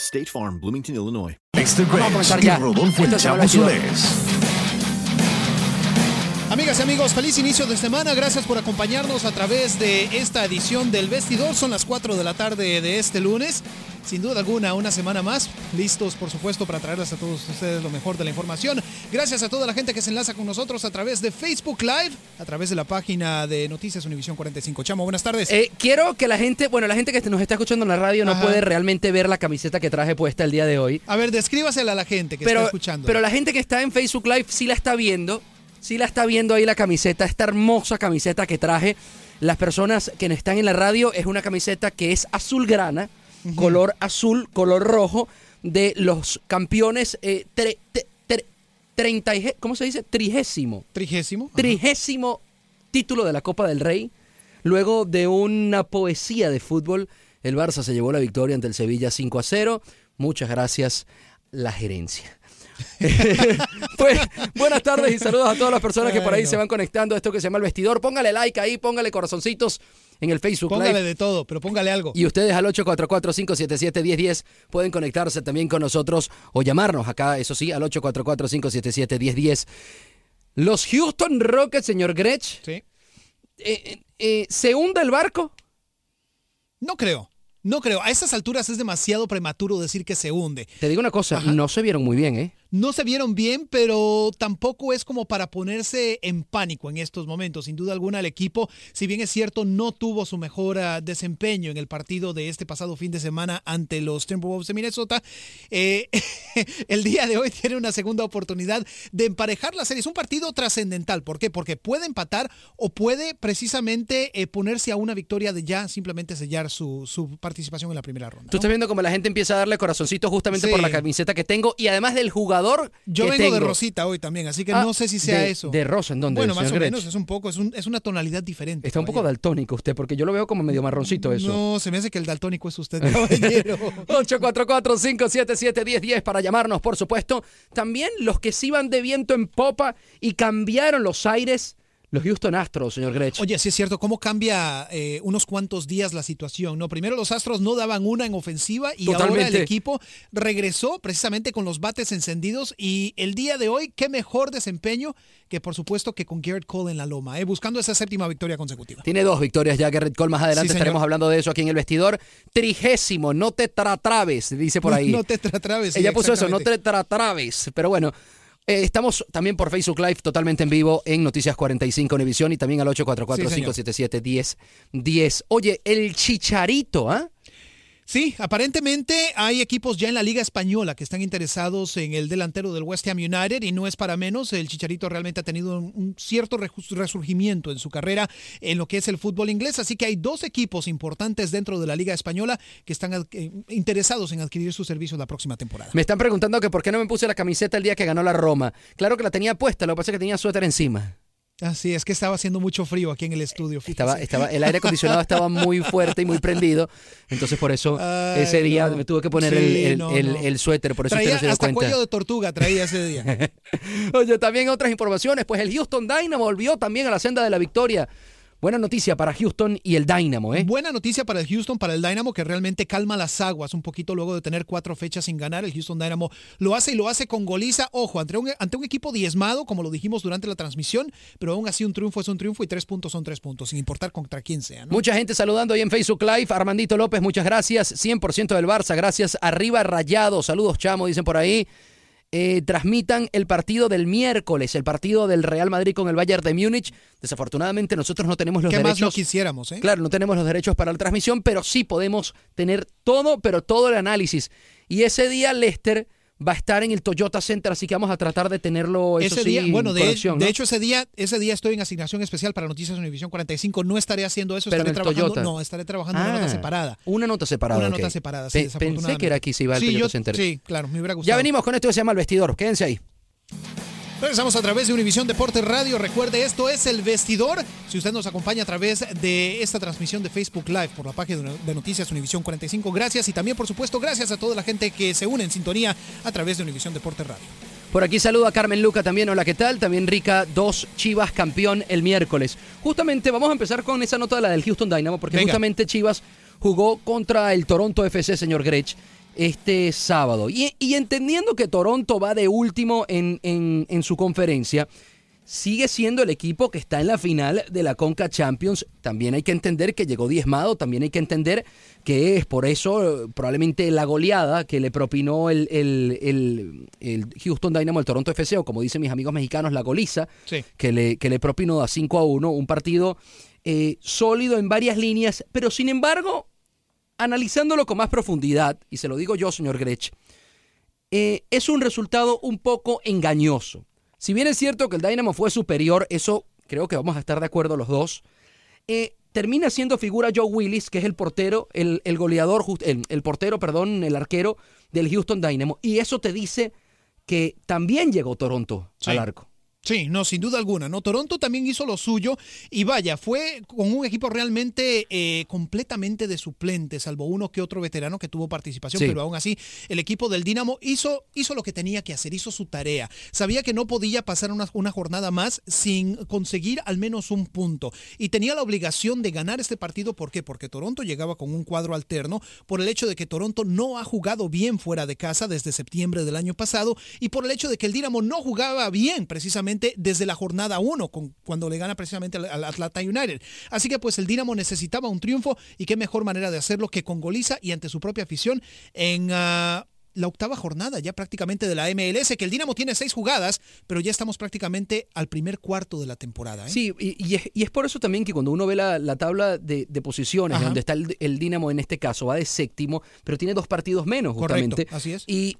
State Farm, Bloomington, Illinois. Este Vamos a Grinch comenzar y ya. Rodolfo el Esto se Chavo llama el Solés. Amigas y amigos, feliz inicio de semana. Gracias por acompañarnos a través de esta edición del Vestidor. Son las 4 de la tarde de este lunes. Sin duda alguna, una semana más. Listos, por supuesto, para traerles a todos ustedes lo mejor de la información. Gracias a toda la gente que se enlaza con nosotros a través de Facebook Live, a través de la página de Noticias Univisión 45. Chamo, buenas tardes. Eh, quiero que la gente, bueno, la gente que nos está escuchando en la radio no puede realmente ver la camiseta que traje puesta el día de hoy. A ver, descríbasela a la gente que Pero, está escuchando. pero la gente que está en Facebook Live sí la está viendo, sí la está viendo ahí la camiseta, esta hermosa camiseta que traje. Las personas que están en la radio es una camiseta que es azul grana, color azul, color rojo, de los campeones eh, tre- te- tre- treinta y- ¿cómo se dice? Trigésimo. Trigésimo. Ajá. Trigésimo título de la Copa del Rey. Luego de una poesía de fútbol, el Barça se llevó la victoria ante el Sevilla 5 a 0. Muchas gracias, la gerencia. pues, buenas tardes y saludos a todas las personas que por ahí Ay, no. se van conectando a esto que se llama el vestidor. Póngale like ahí, póngale corazoncitos en el Facebook Póngale Live. de todo, pero póngale algo. Y ustedes al 844-577-1010 pueden conectarse también con nosotros o llamarnos acá, eso sí, al 844-577-1010. Los Houston Rockets, señor Gretsch, Sí. eh, eh, eh, ¿se hunde el barco? No creo. No creo. A estas alturas es demasiado prematuro decir que se hunde. Te digo una cosa, Ajá. no se vieron muy bien, ¿eh? No se vieron bien, pero tampoco es como para ponerse en pánico en estos momentos. Sin duda alguna, el equipo, si bien es cierto, no tuvo su mejor ah, desempeño en el partido de este pasado fin de semana ante los Timberwolves de Minnesota, eh, el día de hoy tiene una segunda oportunidad de emparejar la serie. Es un partido trascendental. ¿Por qué? Porque puede empatar o puede precisamente eh, ponerse a una victoria de ya simplemente sellar su, su participación en la primera ronda. Tú estás viendo como la gente empieza a darle corazoncitos justamente Sí. por la camiseta que tengo y además del jugador Yo que vengo de. Rosita hoy también, así que Ah, no sé si sea de- eso. ¿De rosa en dónde, Bueno, más o Gretsch? menos, es un poco, es, un- es una tonalidad diferente. Está un poco daltónico usted, porque yo lo veo como medio marroncito eso. No, se me hace que el daltónico es usted, caballero. 844-577-1010 para llamarnos, por supuesto. También los que sí van de viento en popa y cambiaron los aires, los Houston Astros, señor Gretsch. Oye, sí es cierto, cómo cambia eh, unos cuantos días la situación, ¿no? Primero los Astros no daban una en ofensiva y ahora el equipo regresó precisamente con los bates encendidos y el día de hoy, qué mejor desempeño que por supuesto que con Garrett Cole en la loma, ¿eh? buscando esa séptima victoria consecutiva. Tiene dos victorias ya, Garrett Cole. Más adelante Sí, estaremos hablando de eso aquí en el vestidor. Trigésimo, no te tratrabes, dice por ahí. No te tratrabes. sí, Ella puso eso, no te tratrabes. Pero bueno, eh, estamos también por Facebook Live totalmente en vivo en Noticias 45 Univisión y también al 844-577-1010. Oye, el chicharito, ¿ah? Sí, aparentemente hay equipos ya en la Liga Española que están interesados en el delantero del West Ham United y no es para menos. El Chicharito realmente ha tenido un, cierto resurgimiento en su carrera en lo que es el fútbol inglés. Así que hay dos equipos importantes dentro de la Liga Española que están eh, interesados en adquirir sus servicios la próxima temporada. Me están preguntando que por qué no me puse la camiseta el día que ganó la Roma. Claro que la tenía puesta, lo que pasa es que tenía suéter encima. Así es que estaba haciendo mucho frío aquí en el estudio. Estaba, estaba, el aire acondicionado estaba muy fuerte y muy prendido. Entonces, por eso Ay, ese día no. me tuve que poner Sí, el, el- no, el- no. el suéter. Por eso Traía usted no se dio hasta cuenta. cuello de tortuga traía ese día. Oye, también otras informaciones. Pues el Houston Dynamo volvió también a la senda de la victoria. Buena noticia para Houston y el Dynamo, ¿eh? Buena noticia para el Houston, para el Dynamo, que realmente calma las aguas un poquito luego de tener cuatro fechas sin ganar. El Houston Dynamo lo hace y lo hace con goliza. Ojo, ante un, ante un equipo diezmado, como lo dijimos durante la transmisión, pero aún así un triunfo es un triunfo y tres puntos son tres puntos, sin importar contra quién sea. ¿no? Mucha gente saludando ahí en Facebook Live. Armandito López, muchas gracias. 100% del Barça, gracias. Arriba Rayado, saludos Chamo, dicen por ahí. Eh, transmitan el partido del miércoles, el partido del Real Madrid con el Bayern de Múnich. Desafortunadamente nosotros no tenemos los ¿Qué más no derechos. quisiéramos? eh? Claro, no tenemos los derechos para la transmisión, pero sí podemos tener todo, pero todo el análisis. Y ese día Lester va a estar en el Toyota Center, así que vamos a tratar de tenerlo eso Ese sí, día, bueno, en de, de ¿no? hecho ese día, ese día estoy en asignación especial para Noticias Univisión 45. No estaré haciendo eso, Pero estaré trabajando. Toyota. No, estaré trabajando en una Ah, nota separada. Una nota separada. Una nota separada, sí, Pe- Pensé que era aquí, se iba al Sí, Toyota yo- Center. sí, claro, me hubiera Ya gustado. venimos con esto que se llama El Vestidor. Quédense ahí. Regresamos a través de Univisión Deportes Radio. Recuerde, esto es El Vestidor. Si usted nos acompaña a través de esta transmisión de Facebook Live por la página de Noticias Univisión 45, gracias. Y también, por supuesto, gracias a toda la gente que se une en sintonía a través de Univisión Deportes Radio. Por aquí saluda a Carmen Luca también. Hola, ¿qué tal? También Rica, dos Chivas campeón el miércoles. Justamente vamos a empezar con esa nota de la del Houston Dynamo, porque Venga. justamente Chivas jugó contra el Toronto FC, señor Grech, este sábado. Y, y entendiendo que Toronto va de último en, en- en su conferencia, sigue siendo el equipo que está en la final de la Conca Champions. También hay que entender que llegó diezmado, también hay que entender que es por eso eh, probablemente la goleada que le propinó el, el- el- el Houston Dynamo al Toronto FC, o como dicen mis amigos mexicanos, la goliza, Sí. que, le, que le propinó a 5 a 1, un partido eh, sólido en varias líneas, pero sin embargo, analizándolo con más profundidad, y se lo digo yo, señor Grech, eh, es un resultado un poco engañoso. Si bien es cierto que el Dynamo fue superior, eso creo que vamos a estar de acuerdo los dos, eh, termina siendo figura Joe Willis, que es el portero, el, el goleador, el, el portero, perdón, el arquero del Houston Dynamo, y eso te dice que también llegó Toronto Sí. al arco. Sí, no, sin duda alguna. No, Toronto también hizo lo suyo y vaya, fue con un equipo realmente eh, completamente de suplentes, salvo uno que otro veterano que tuvo participación, Sí. pero aún así el equipo del Dinamo hizo, hizo lo que tenía que hacer, hizo su tarea. Sabía que no podía pasar una, una jornada más sin conseguir al menos un punto y tenía la obligación de ganar este partido. ¿Por qué? Porque Toronto llegaba con un cuadro alterno por el hecho de que Toronto no ha jugado bien fuera de casa desde septiembre del año pasado y por el hecho de que el Dinamo no jugaba bien precisamente desde la jornada 1 cuando le gana precisamente al, al Atlanta United. Así que pues el Dinamo necesitaba un triunfo y qué mejor manera de hacerlo que con goliza y ante su propia afición en ah, la octava jornada ya prácticamente de la MLS, que el Dinamo tiene seis jugadas, pero ya estamos prácticamente al primer cuarto de la temporada. ¿eh? Sí, y, y es, y es por eso también que cuando uno ve la, la tabla de, de posiciones, Ajá. donde está el, el Dinamo en este caso, va de séptimo, pero tiene dos partidos menos, Correcto, justamente. así es. Y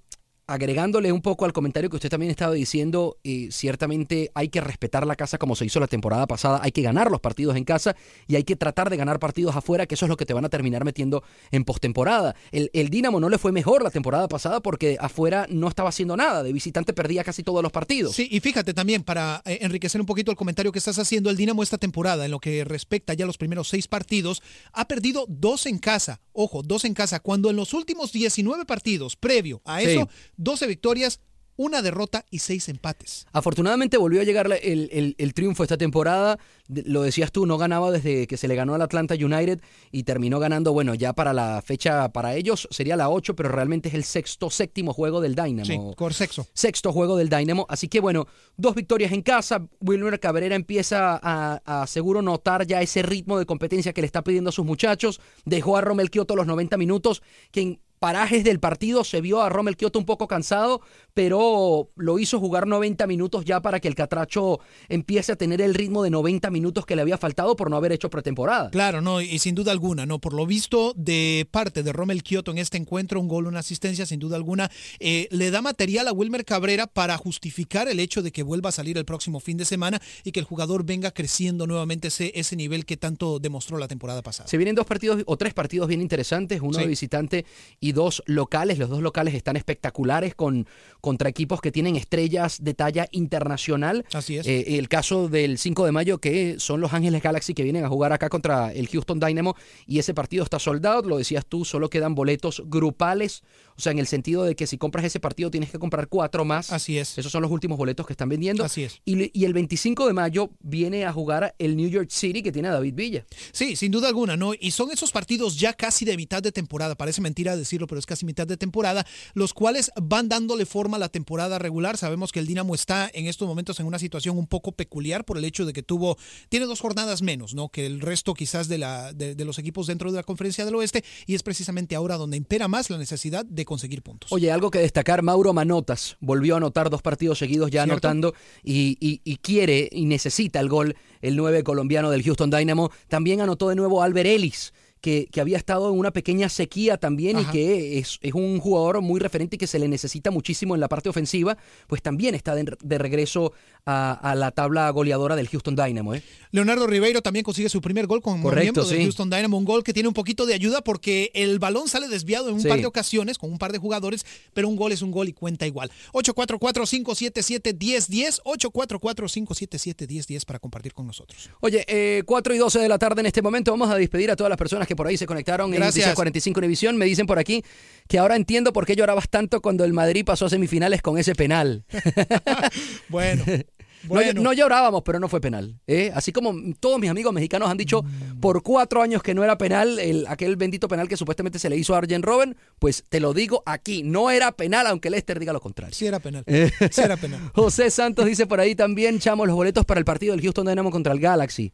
agregándole un poco al comentario que usted también estaba diciendo, eh, ciertamente hay que respetar la casa como se hizo la temporada pasada, hay que ganar los partidos en casa y hay que tratar de ganar partidos afuera, que eso es lo que te van a terminar metiendo en postemporada. El, el Dinamo no le fue mejor la temporada pasada porque afuera no estaba haciendo nada, de visitante perdía casi todos los partidos. Sí, y fíjate también, para eh, enriquecer un poquito el comentario que estás haciendo, el Dinamo esta temporada, en lo que respecta ya a los primeros seis partidos, ha perdido dos en casa. Ojo, dos en casa, cuando en los últimos 19 partidos, previo a Sí. Eso, 12 victorias, una derrota y seis empates. Afortunadamente volvió a llegar el, el- el triunfo esta temporada. Lo decías tú, no ganaba desde que se le ganó al Atlanta United y terminó ganando, bueno, ya para la fecha para ellos sería la 8, pero realmente es el sexto, séptimo juego del Dynamo. Sí, por sexo. Sexto juego del Dynamo. Así que bueno, dos victorias en casa. Wilmer Cabrera empieza a, a seguro notar ya ese ritmo de competencia que le está pidiendo a sus muchachos. Dejó a Romel Kioto los 90 minutos, quien parajes del partido se vio a Rommel Kioto un poco cansado, pero lo hizo jugar 90 minutos ya para que el Catracho empiece a tener el ritmo de 90 minutos que le había faltado por no haber hecho pretemporada. Claro, no, y sin duda alguna, no, por lo visto de parte de Rommel Kioto en este encuentro, un gol, una asistencia, sin duda alguna, eh, le da material a Wilmer Cabrera para justificar el hecho de que vuelva a salir el próximo fin de semana y que el jugador venga creciendo nuevamente ese, ese nivel que tanto demostró la temporada pasada. Se vienen dos partidos o tres partidos bien interesantes, uno Sí. de visitante y dos locales. Los dos locales están espectaculares con contra equipos que tienen estrellas de talla internacional. Así es. Eh, el caso del 5 de mayo que son los Ángeles Galaxy que vienen a jugar acá contra el Houston Dynamo y ese partido está soldado, lo decías tú, solo quedan boletos grupales, o sea, en el sentido de que si compras ese partido tienes que comprar cuatro más. Así es. Esos son los últimos boletos que están vendiendo. Así es. Y, y el 25 de mayo viene a jugar el New York City que tiene a David Villa. Sí, sin duda alguna, ¿no? Y son esos partidos ya casi de mitad de temporada, parece mentira decirlo, pero es casi mitad de temporada, los cuales van dándole forma a la temporada regular. Sabemos que el Dinamo está en estos momentos en una situación un poco peculiar por el hecho de que tuvo, tiene dos jornadas menos, ¿no? Que el resto quizás de, la, de, de los equipos dentro de la conferencia del oeste, y es precisamente ahora donde impera más la necesidad de conseguir puntos. Oye, algo que destacar, Mauro Manotas volvió a anotar dos partidos seguidos ya ¿Cierto? anotando y, y- y quiere y necesita el gol el 9 colombiano del Houston Dynamo. También anotó de nuevo Albert Ellis. Que, que había estado en una pequeña sequía también Ajá. y que es, es un jugador muy referente y que se le necesita muchísimo en la parte ofensiva, pues también está de, de regreso a, a la tabla goleadora del Houston Dynamo. ¿eh? Leonardo Ribeiro también consigue su primer gol como Correcto, miembro del. Houston Dynamo, un gol que tiene un poquito de ayuda porque el balón sale desviado en un Sí. par de ocasiones con un par de jugadores, pero un gol es un gol y cuenta igual. 844-577-1010, 844-577-1010 para compartir con nosotros. Oye, eh, 4 y 12 de la tarde en este momento. Vamos a despedir a todas las personas que por ahí se conectaron en Gracias. Noticias 45 Univisión. Me dicen por aquí que ahora entiendo por qué llorabas tanto cuando el Madrid pasó a semifinales con ese penal. Bueno, No, bueno. no llorábamos, pero no fue penal. ¿eh? Así como todos mis amigos mexicanos han dicho por cuatro años que no era penal, el, aquel bendito penal que supuestamente se le hizo a Arjen Robben, pues te lo digo aquí, no era penal, aunque Lester diga lo contrario. Sí era penal. Sí era penal. José Santos dice por ahí también, chamo, los boletos para el partido del Houston Dynamo contra el Galaxy.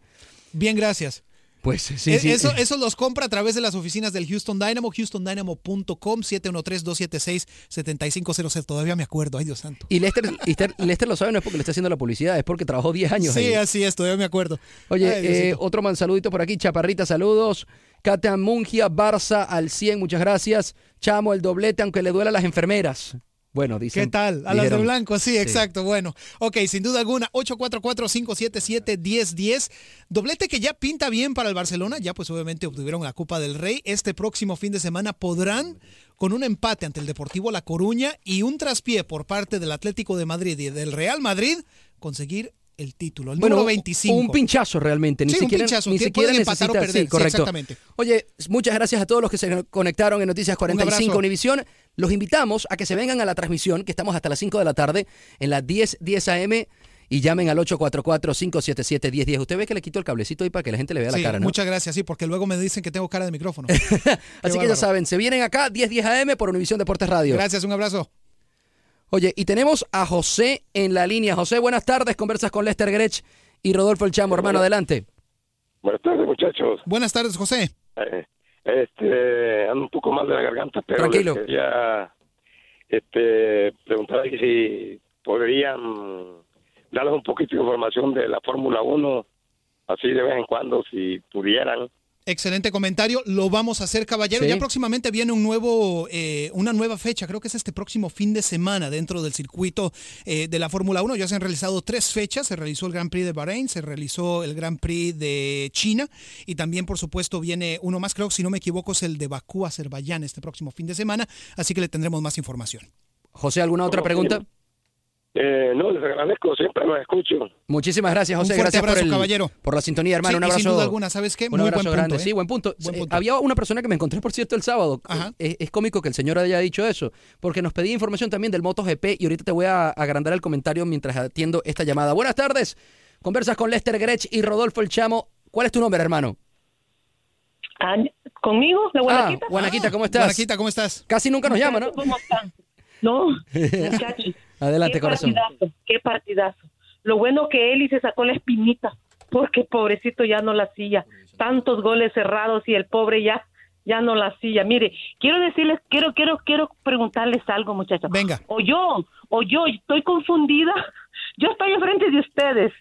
Bien, gracias. Pues sí, E- sí. Eso, eso los compra a través de las oficinas del Houston Dynamo, houstondynamo.com, 713-276-7500. Todavía me acuerdo, ay Dios santo. Y Lester, Lester, Lester lo sabe, no es porque le está haciendo la publicidad, es porque trabajó 10 años Sí, ahí. así es, todavía me acuerdo. Oye, Ay, eh, otro man saludito por aquí, Chaparrita, saludos. Katia Mungia, Barça al 100, muchas gracias. Chamo, el doblete, aunque le duela a las enfermeras. Bueno, dicen. ¿Qué tal? A las de blanco, sí, exacto. Bueno, ok, sin duda alguna, 844-577-1010. Doblete que ya pinta bien para el Barcelona. Ya, pues obviamente obtuvieron la Copa del Rey. Este próximo fin de semana podrán, con un empate ante el Deportivo La Coruña y un traspié por parte del Atlético de Madrid y del Real Madrid, conseguir el título, el Bueno, número 25. un pinchazo realmente, ni Sí, un pinchazo, ni siquiera o perder, sí, sí, correcto. exactamente. Oye, muchas gracias a todos los que se conectaron en Noticias 45 abrazo. Univisión. Los invitamos a que se vengan a la transmisión, que estamos hasta las 5 de la tarde, en las 10, 10 AM, y llamen al 844-577-1010. Usted ve que le quito el cablecito ahí para que la gente le vea Sí, la cara, ¿no? Muchas gracias, sí, porque luego me dicen que tengo cara de micrófono. Así que bárbaro. ya saben, se vienen acá 10, 10 AM por Univisión Deportes Radio. Gracias, un abrazo. Oye, y tenemos a José en la línea. José, buenas tardes. Conversas con Lester Grech y Rodolfo El Chamo, hermano, adelante. Buenas tardes, muchachos. Buenas tardes, José. Eh, este, ando un poco mal de la garganta, pero Tranquilo. les quería este, preguntar si podrían darles un poquito de información de la Fórmula 1, así de vez en cuando, si pudieran. Excelente comentario, lo vamos a hacer, caballero. Sí. Ya próximamente viene un nuevo, eh, una nueva fecha, creo que es este próximo fin de semana dentro del circuito eh, de la Fórmula 1. Ya se han realizado tres fechas, se realizó el Gran Prix de Bahrein, se realizó el Gran Prix de China y también, por supuesto, viene uno más, creo que si no me equivoco es el de Bakú, Azerbaiyán, este próximo fin de semana, así que le tendremos más información. José, ¿alguna otra pregunta? Eh, no, les agradezco, siempre los escucho. Muchísimas gracias, Un José. fuerte Gracias por, abrazo, el- caballero. por la sintonía, hermano. Sí, un abrazo. sin duda alguna, ¿sabes qué? Un Muy abrazo buen punto, grande. ¿eh? Sí, buen punto. Buen Eh, punto. Había una persona que me encontré, por cierto, el sábado. Ajá. Es, es cómico que el señor haya dicho eso, porque nos pedía información también del MotoGP y ahorita te voy a agrandar el comentario mientras atiendo esta llamada. Buenas tardes. Conversas con Lester Grech y Rodolfo El Chamo. ¿Cuál es tu nombre, hermano? Ah, ¿Conmigo? ¿La Ah, Guanaquita? Guanaquita, ¿cómo estás? Guanaquita, ¿cómo estás? Casi nunca nos llama, ¿no? ¿Cómo están? No, muchachos. Adelante, qué corazón. Partidazo, qué partidazo. Lo bueno que Eli se sacó la espinita, porque pobrecito ya no la hacía. Tantos goles cerrados y el pobre ya ya no la silla. Mire, quiero decirles, quiero, quiero, quiero preguntarles algo, muchachos. Venga. O yo, o yo estoy confundida. Yo estoy enfrente de ustedes.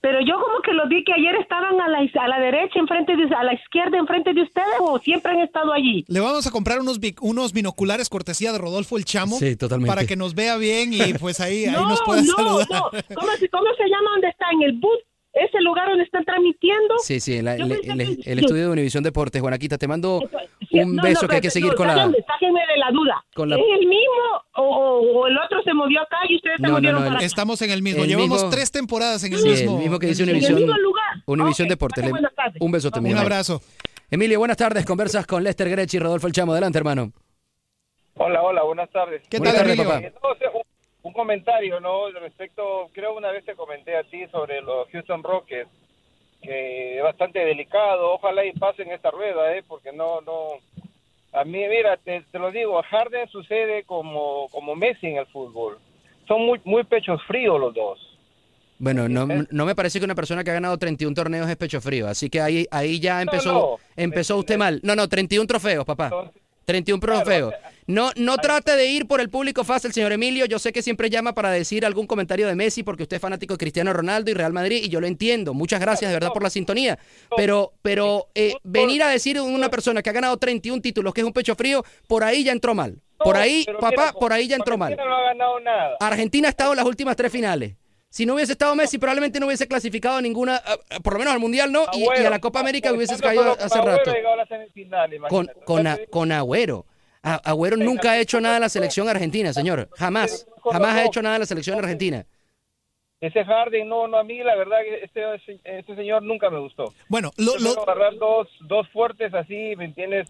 Pero yo como que lo vi que ayer estaban a la, a la derecha, enfrente de, a la izquierda, enfrente de ustedes, o siempre han estado allí. Le vamos a comprar unos, bic- unos binoculares cortesía de Rodolfo el Chamo. Sí, totalmente. Para que nos vea bien y pues ahí, ahí no, nos pueda no, saludar. no. ¿Cómo, se- ¿Cómo se llama donde está? ¿En el boot? ¿Ese lugar donde están transmitiendo? Sí, sí, la- el, el- que- el estudio de Univisión Deportes. Juanaquita, te mando Sí, un no, beso no, que hay que seguir no, con la... sáquenme, de la duda. con la- ¿Es el mismo o, o- o el otro se movió acá y ustedes se movieron no, el- para acá? Estamos en el mismo. El Llevamos mismo- tres temporadas en el Sí, mismo. el mismo que dice en el Univisión. mismo lugar. Univisión Ok, Deportes. Le- buenas tardes. Un beso también. Un abrazo. Emilio, buenas tardes. Conversas con Lester Grech y Rodolfo El Chamo. Adelante, hermano. Hola, hola, buenas tardes. ¿Qué Buenas tal, tardes, Emilio? papá. Eh, un, comentario, ¿no? Respecto, creo una vez te comenté a ti sobre los Houston Rockets, que es bastante delicado. Ojalá y pasen esta rueda, ¿eh? Porque no, no. A mí, mira, te, te lo digo, a Harden sucede como, como Messi en el fútbol. Son muy, muy pechos fríos los dos. Bueno, no, no me parece que una persona que ha ganado 31 torneos es pecho frío. Así que ahí, ahí ya empezó, no. empezó usted mal. No, no, 31 trofeos, papá. Entonces, 31 Claro, trofeos. No, no trate de ir por el público fácil, señor Emilio. Yo sé que siempre llama para decir algún comentario de Messi porque usted es fanático de Cristiano Ronaldo y Real Madrid y yo lo entiendo. Muchas gracias de verdad por la sintonía. Pero, pero eh, venir a decir una persona que ha ganado 31 títulos que es un pecho frío, por ahí ya entró mal. Por ahí, papá, por ahí ya entró mal. Argentina no ha ganado nada. Argentina ha estado en las últimas tres finales. Si no hubiese estado Messi, probablemente no hubiese clasificado a ninguna, a- a- por lo menos al Mundial no, y, y a la Copa América por hubiese ejemplo, caído hace rato. llegó a la semifinal, Con, con, Agüero. A- Agüero nunca ha hecho nada en la selección argentina, señor. Jamás. Jamás ha hecho nada en la selección argentina. Ese Harden, no, no, a mí la verdad que este, este señor nunca me gustó. Bueno, lo, lo- agarrar dos, dos fuertes así, ¿me entiendes?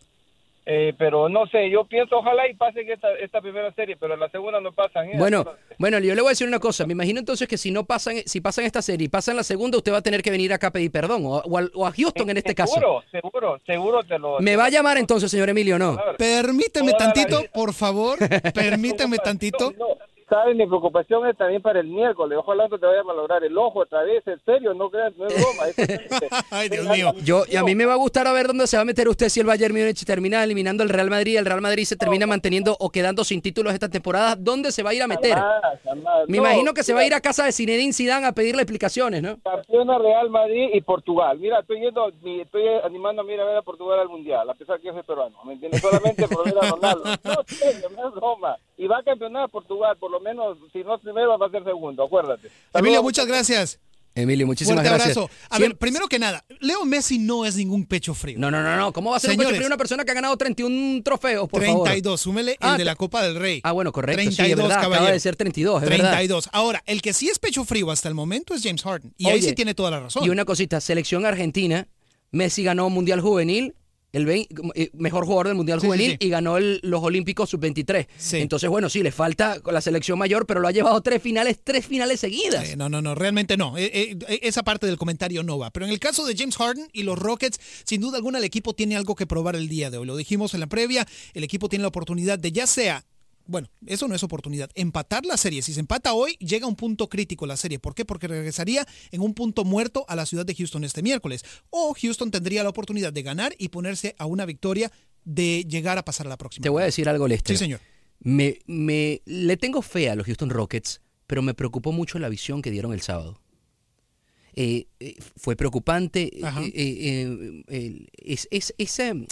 Eh, pero no sé, yo pienso ojalá y pasen esta, esta primera serie, pero la segunda no pasan. ¿eh? Bueno, bueno, yo le voy a decir una cosa. Me imagino entonces que si no pasan, si pasan esta serie y pasan la segunda, usted va a tener que venir acá a pedir perdón. O, o al- o a Houston en este caso. Seguro, seguro, seguro te lo... ¿Me va a llamar entonces, señor Emilio, no? permíteme tantito, por favor. Permíteme tantito. No, ¿Sabes? Mi preocupación es también para el miércoles. Ojalá no te vaya a malograr el ojo otra vez. En serio, no creas, no es broma. es. Ay, Dios mío. Yo, y a mí me va a gustar a ver dónde se va a meter usted si el Bayern Múnich termina eliminando al Real Madrid, el Real Madrid se termina manteniendo o quedando sin títulos esta temporada, ¿dónde se va a ir a meter? Jamás, jamás. Me No, imagino que se va a ir mira, a casa de Zinedine Zidane a pedirle explicaciones, ¿no? Campeona Real Madrid y Portugal. Mira, estoy yendo, mi- estoy animando a ir a ver a Portugal al Mundial, a pesar que yo soy peruano, ¿me entiendes? Solamente por ver a Ronaldo. No, serio, no es broma. Y va a campeonar Portugal, por lo menos, si no es primero, va a ser segundo, acuérdate. Emilio, Saludos. muchas gracias. Emilio, muchísimas Fuerte gracias. abrazo. A ver, primero que nada, Leo Messi no es ningún pecho frío. No, no, no, no. ¿Cómo va a ser un pecho frío una persona que ha ganado 31 trofeos, por 32, súmele Ah, el de la Copa del Rey. favor? Ah, bueno, correcto. sí, es 32, verdad. Acaba caballero. de ser 32, es verdad. 32. Ahora, el que sí es pecho frío hasta el momento es James Harden. Y ahí sí tiene toda la razón. Y una cosita, selección argentina, Messi ganó Mundial Juvenil, el vein- eh, mejor jugador del Mundial Sí, Juvenil sí. y ganó el- los Olímpicos Sub-23. Sí. Entonces, bueno, sí, le falta con la selección mayor, pero lo ha llevado tres finales, tres finales seguidas. Eh, no, no, no, realmente no. Eh, eh, esa parte del comentario no va. Pero en el caso de James Harden y los Rockets, sin duda alguna el equipo tiene algo que probar el día de hoy. Lo dijimos en la previa, el equipo tiene la oportunidad de ya sea bueno, eso no es oportunidad. Empatar la serie. Si se empata hoy, llega a un punto crítico la serie. ¿Por qué? Porque regresaría en un punto muerto a la ciudad de Houston este miércoles. O Houston tendría la oportunidad de ganar y ponerse a una victoria de llegar a pasar a la próxima. Te voy a decir algo, Lester. Sí, señor. Me, me, le tengo fe a los Houston Rockets, pero me preocupó mucho la visión que dieron el sábado. Eh, eh, fue preocupante. eh, Ajá. eh, es, es- ese,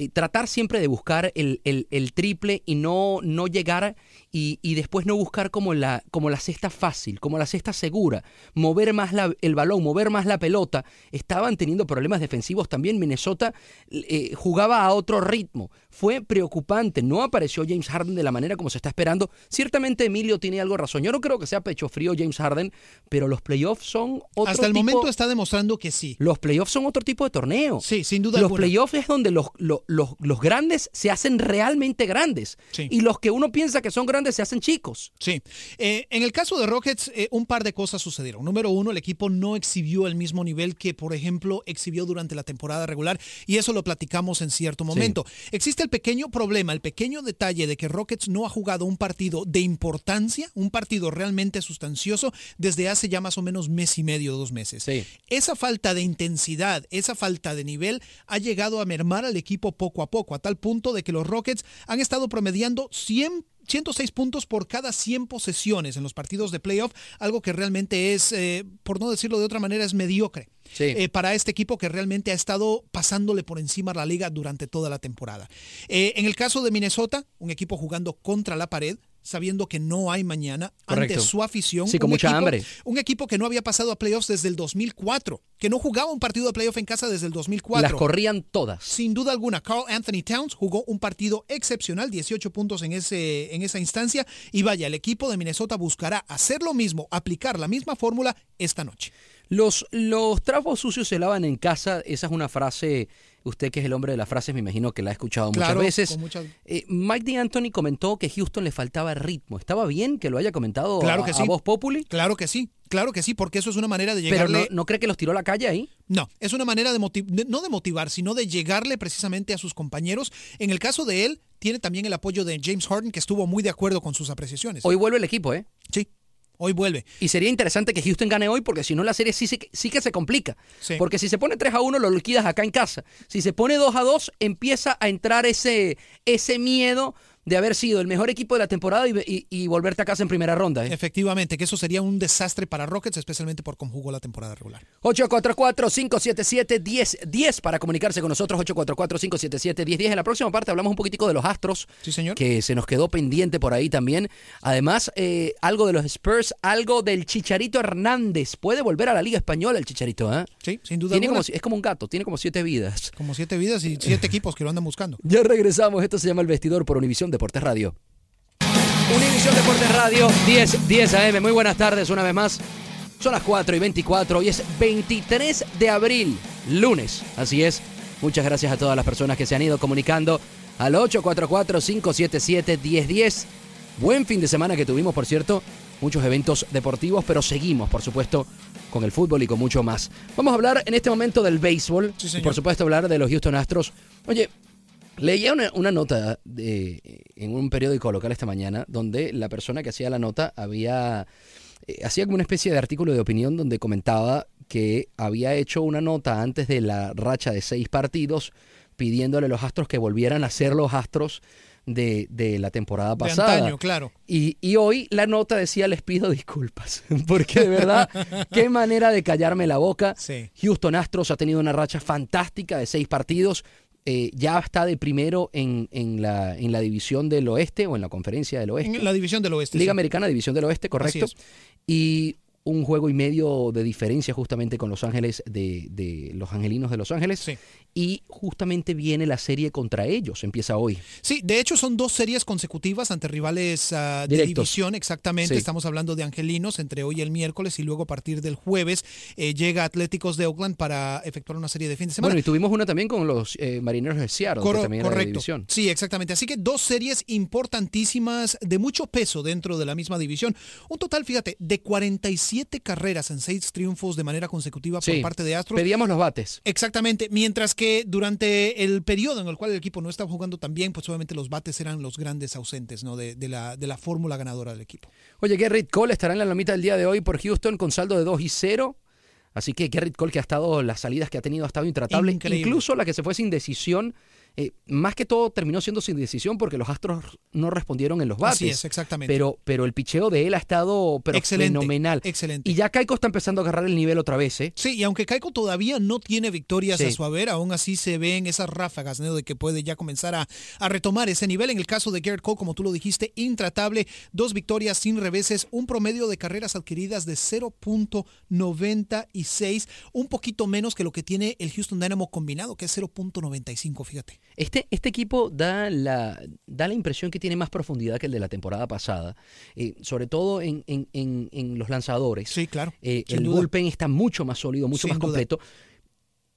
eh, tratar siempre de buscar el, el- el triple y no, no llegar y, y después no buscar como la, como la cesta fácil, como la cesta segura, mover más la- el balón, mover más la pelota. Estaban teniendo problemas defensivos también. Minnesota eh, jugaba a otro ritmo. Fue preocupante. No apareció James Harden de la manera como se está esperando. Ciertamente Emilio tiene algo de razón. Yo no creo que sea pecho frío James Harden, pero los playoffs son otro Hasta el tipo- momento está demostrando que sí. los playoffs son otro tipo de torneo. Sí, sin duda Los alguna. playoffs es donde los, los, los- los grandes se hacen realmente grandes. Sí. Y los que uno piensa que son grandes se hacen chicos. Sí. Eh, en el caso de Rockets, eh, un par de cosas sucedieron. Número uno, el equipo no exhibió el mismo nivel que, por ejemplo, exhibió durante la temporada regular, y eso lo platicamos en cierto momento. Existe el pequeño problema, el pequeño detalle de que Rockets no ha jugado un partido de importancia, un partido realmente sustancioso, desde hace ya más o menos mes y medio, dos meses. Sí. Esa falta de intensidad, esa falta de nivel, ha llegado a mermar al equipo equipo poco a poco, a tal punto de que los Rockets han estado promediando 100 106 puntos por cada 100 posesiones en los partidos de playoff, algo que realmente es, eh, por no decirlo de otra manera, es mediocre. Eh, para este equipo que realmente ha estado pasándole por encima a la liga durante toda la temporada. Eh, en el caso de Minnesota, un equipo jugando contra la pared, sabiendo que no hay mañana ante su afición. Sí, con mucha equipo, hambre. Un equipo que no había pasado a playoffs desde el 2004, que no jugaba un partido de playoff en casa desde el 2004. Las corrían todas. Sin duda alguna, Carl Anthony Towns jugó un partido excepcional, 18 puntos en, ese, en esa instancia. Y vaya, el equipo de Minnesota buscará hacer lo mismo, aplicar la misma fórmula esta noche. Los, los trapos sucios se lavan en casa, esa es una frase, usted que es el hombre de las frases, me imagino que la ha escuchado muchas veces. muchas- Eh, Mike D'Antoni comentó que Houston le faltaba ritmo. ¿Estaba bien que lo haya comentado Claro a, que a sí. Voz Populi? Claro que sí, claro que sí, porque eso es una manera de Pero llegarle. no, ¿no cree que los tiró a la calle ahí? No, es una manera de motivar, no de motivar, sino de llegarle precisamente a sus compañeros. En el caso de él, tiene también el apoyo de James Harden, que estuvo muy de acuerdo con sus apreciaciones. Hoy vuelve el equipo, ¿eh? Sí, hoy vuelve. Y sería interesante que Houston gane hoy porque si no la serie sí, se- sí que se complica. Sí. Porque si se pone 3 a 1 lo liquidas acá en casa. Si se pone 2 a 2 empieza a entrar ese, ese miedo de haber sido el mejor equipo de la temporada y, y- y volverte a casa en primera ronda. ¿eh? Efectivamente, que eso sería un desastre para Rockets, especialmente por cómo jugó la temporada regular. 844-577-1010 para comunicarse con nosotros. 844-577-1010. En la próxima parte hablamos un poquitico de los Astros. Sí, señor. Que se nos quedó pendiente por ahí también. Además, eh, algo de los Spurs, algo del Chicharito Hernández. Puede volver a la Liga Española el Chicharito, ¿eh? Sí, sin duda Tiene alguna. como, es como un gato, tiene como siete vidas. Como siete vidas y siete equipos que lo andan buscando. Ya regresamos. Esto se llama El Vestidor por Univisión Deportes Radio. Univisión Deportes Radio, 10, 10 AM. Muy buenas tardes una vez más. Son las 4 y 24. Hoy es 23 de abril, lunes. Así es. Muchas gracias a todas las personas que se han ido comunicando al 844-577-1010. Buen fin de semana que tuvimos, por cierto. Muchos eventos deportivos, pero seguimos, por supuesto, con el fútbol y con mucho más. Vamos a hablar en este momento del béisbol. Sí, y por supuesto, hablar de los Houston Astros. Oye, Leía una, una nota de, en un periódico local esta mañana donde la persona que hacía la nota había eh, hacía como una especie de artículo de opinión donde comentaba que había hecho una nota antes de la racha de seis partidos pidiéndole a los Astros que volvieran a ser los Astros de, de la temporada De pasada. antaño, claro. Y, y hoy la nota decía les pido disculpas, porque de verdad, qué manera de callarme la boca. Sí. Houston Astros ha tenido una racha fantástica de seis partidos. Eh, ya está de primero en, en la, en la división del oeste o en la conferencia del oeste. En la división del oeste. Liga sí. Americana, división del oeste, correcto. Y un juego y medio de diferencia justamente con Los Ángeles, de, de los Angelinos de Los Ángeles. Sí. Y justamente viene la serie contra ellos, empieza hoy. Sí, de hecho son dos series consecutivas ante rivales ah, de división, exactamente. Sí. Estamos hablando de Angelinos entre hoy y el miércoles y luego a partir del jueves eh, llega Atléticos de Oakland para efectuar una serie de fin de semana. Bueno, y tuvimos una también con los eh, Marineros de Seattle, Cor- que también era de correcto. división. Sí, exactamente. Así que dos series importantísimas de mucho peso dentro de la misma división. Un total, fíjate, de 47 carreras en seis triunfos de manera consecutiva por parte de Astros. Pedíamos los bates. Exactamente, mientras que durante el periodo en el cual el equipo no estaba jugando tan bien, pues obviamente los bates eran los grandes ausentes ¿no? de, de la, de la fórmula ganadora del equipo. Oye, Gerrit Cole estará en la lomita del día de hoy por Houston con saldo de 2 y 0. Así que Gerrit Cole, que ha estado, las salidas que ha tenido, ha estado intratable. Increíble. Incluso la que se fue sin decisión, eh, más que todo terminó siendo sin decisión porque los Astros no respondieron en los bates. Así es, exactamente. Pero, pero el picheo de él ha estado pero Excelente, fenomenal. excelente. Y ya Caico está empezando a agarrar el nivel otra vez, ¿eh? Sí, y aunque Caico todavía no tiene victorias Sí. a su haber, aún así se ven esas ráfagas ¿no? de que puede ya comenzar a, a retomar ese nivel. En el caso de Garrett Cole, como tú lo dijiste, intratable, dos victorias sin reveses, un promedio de carreras adquiridas de 0.96, un poquito menos que lo que tiene el Houston Dynamo combinado, que es 0.95, fíjate. Este, este equipo da la, da la impresión que tiene más profundidad que el de la temporada pasada, eh, sobre todo en, en- en- en los lanzadores. Sí, claro. Eh, el duda. bullpen está mucho más sólido, mucho Sin más duda.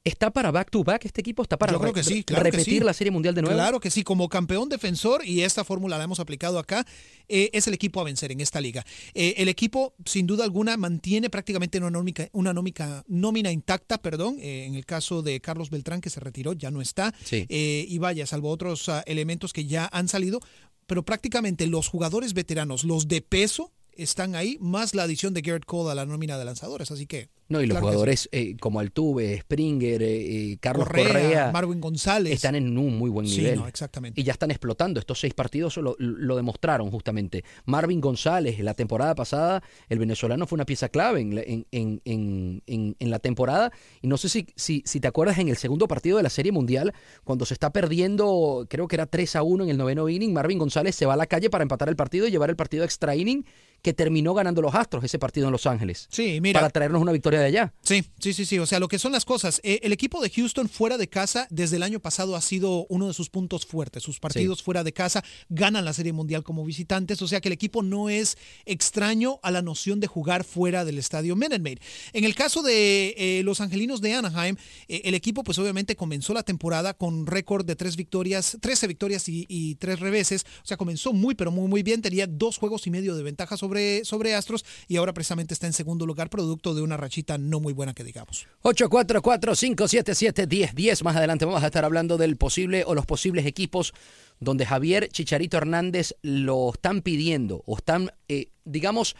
¿Está para back to back este equipo? ¿Está para Yo creo re- que sí, claro que repetir sí. la Serie Mundial de nuevo? Claro que sí, como campeón defensor, y esta fórmula la hemos aplicado acá, eh, es el equipo a vencer en esta liga. Eh, el equipo, sin duda alguna, mantiene prácticamente una nómica, una nómica- nómina intacta, perdón, eh, en el caso de Carlos Beltrán, que se retiró, ya no está, Sí. Y vaya, salvo otros ah, elementos que ya han salido, pero prácticamente los jugadores veteranos, los de peso, están ahí, más la adición de Garrett Cole a la nómina de lanzadores. Así que. No, y los claro jugadores eh, como Altuve, Springer, eh, eh, Carlos Correa, Correa, Marvin González. están en un muy buen Sí, nivel. no, exactamente. Y ya están explotando. Estos seis partidos lo, lo demostraron justamente. Marvin González, la temporada pasada, el venezolano fue una pieza clave en, la- en, en- en- en- en la temporada. Y no sé si, si, si te acuerdas en el segundo partido de la Serie Mundial, cuando se está perdiendo, creo que era 3 a 1 en el noveno inning, Marvin González se va a la calle para empatar el partido y llevar el partido a extra inning, que terminó ganando los Astros ese partido en Los Ángeles. Sí, mira. Para traernos una victoria de allá. Sí, sí, sí, sí. O sea, lo que son las cosas. Eh, el equipo de Houston fuera de casa desde el año pasado ha sido uno de sus puntos fuertes. Sus partidos fuera de casa ganan la Serie Mundial como visitantes. O sea que el equipo no es extraño a la noción de jugar fuera del estadio Minute Maid. En el caso de eh, los angelinos de Anaheim, eh, el equipo pues obviamente comenzó la temporada con récord de tres victorias, 13 victorias y, y tres reveses. O sea, comenzó muy, pero muy, muy bien. Tenía dos juegos y medio de ventaja sobre, sobre Astros y ahora precisamente está en segundo lugar, producto de una rachita no muy buena que digamos. 844-577-1010. Más adelante vamos a estar hablando del posible o los posibles equipos donde Javier Chicharito Hernández lo están pidiendo o están, eh, digamos,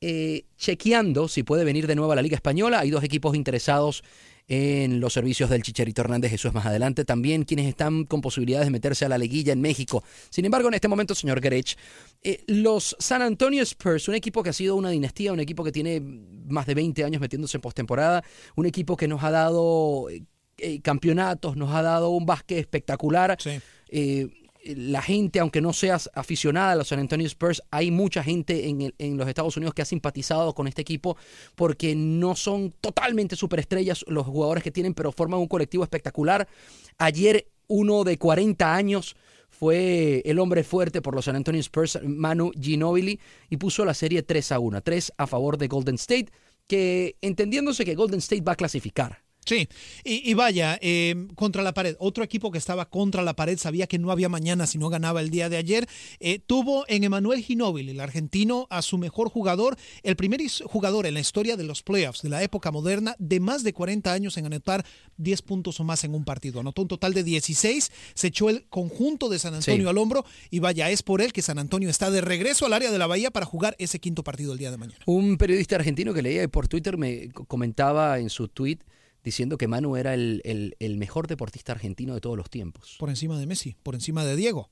eh, chequeando si puede venir de nuevo a la Liga Española. Hay dos equipos interesados en los servicios del Chicharito Hernández, eso es más adelante. También quienes están con posibilidades de meterse a la liguilla en México. Sin embargo, en este momento, señor Grech, eh, los San Antonio Spurs, un equipo que ha sido una dinastía, un equipo que tiene más de 20 años metiéndose en postemporada, un equipo que nos ha dado eh, eh, campeonatos, nos ha dado un básquet espectacular. Eh, la gente, aunque no seas aficionada a los San Antonio Spurs, hay mucha gente en, los Estados Unidos que ha simpatizado con este equipo porque no son totalmente superestrellas los jugadores que tienen, pero forman un colectivo espectacular. Ayer uno de 40 años fue el hombre fuerte por los San Antonio Spurs, Manu Ginobili, y puso la serie 3 a 1, 3 a favor de Golden State, que entendiéndose que Golden State va a clasificar. Sí, y, y vaya, eh, contra la pared, otro equipo que estaba contra la pared, sabía que no había mañana si no ganaba el día de ayer, eh, tuvo en Emanuel Ginóbili, el argentino, a su mejor jugador, el primer jugador en la historia de los playoffs de la época moderna de más de 40 años en anotar 10 puntos o más en un partido. Anotó un total de 16, se echó el conjunto de San Antonio Sí. al hombro y vaya, es por él que San Antonio está de regreso al área de la Bahía para jugar ese quinto partido el día de mañana. Un periodista argentino que leía por Twitter me co- comentaba en su tweet diciendo que Manu era el, el- el mejor deportista argentino de todos los tiempos. Por encima de Messi, por encima de Diego.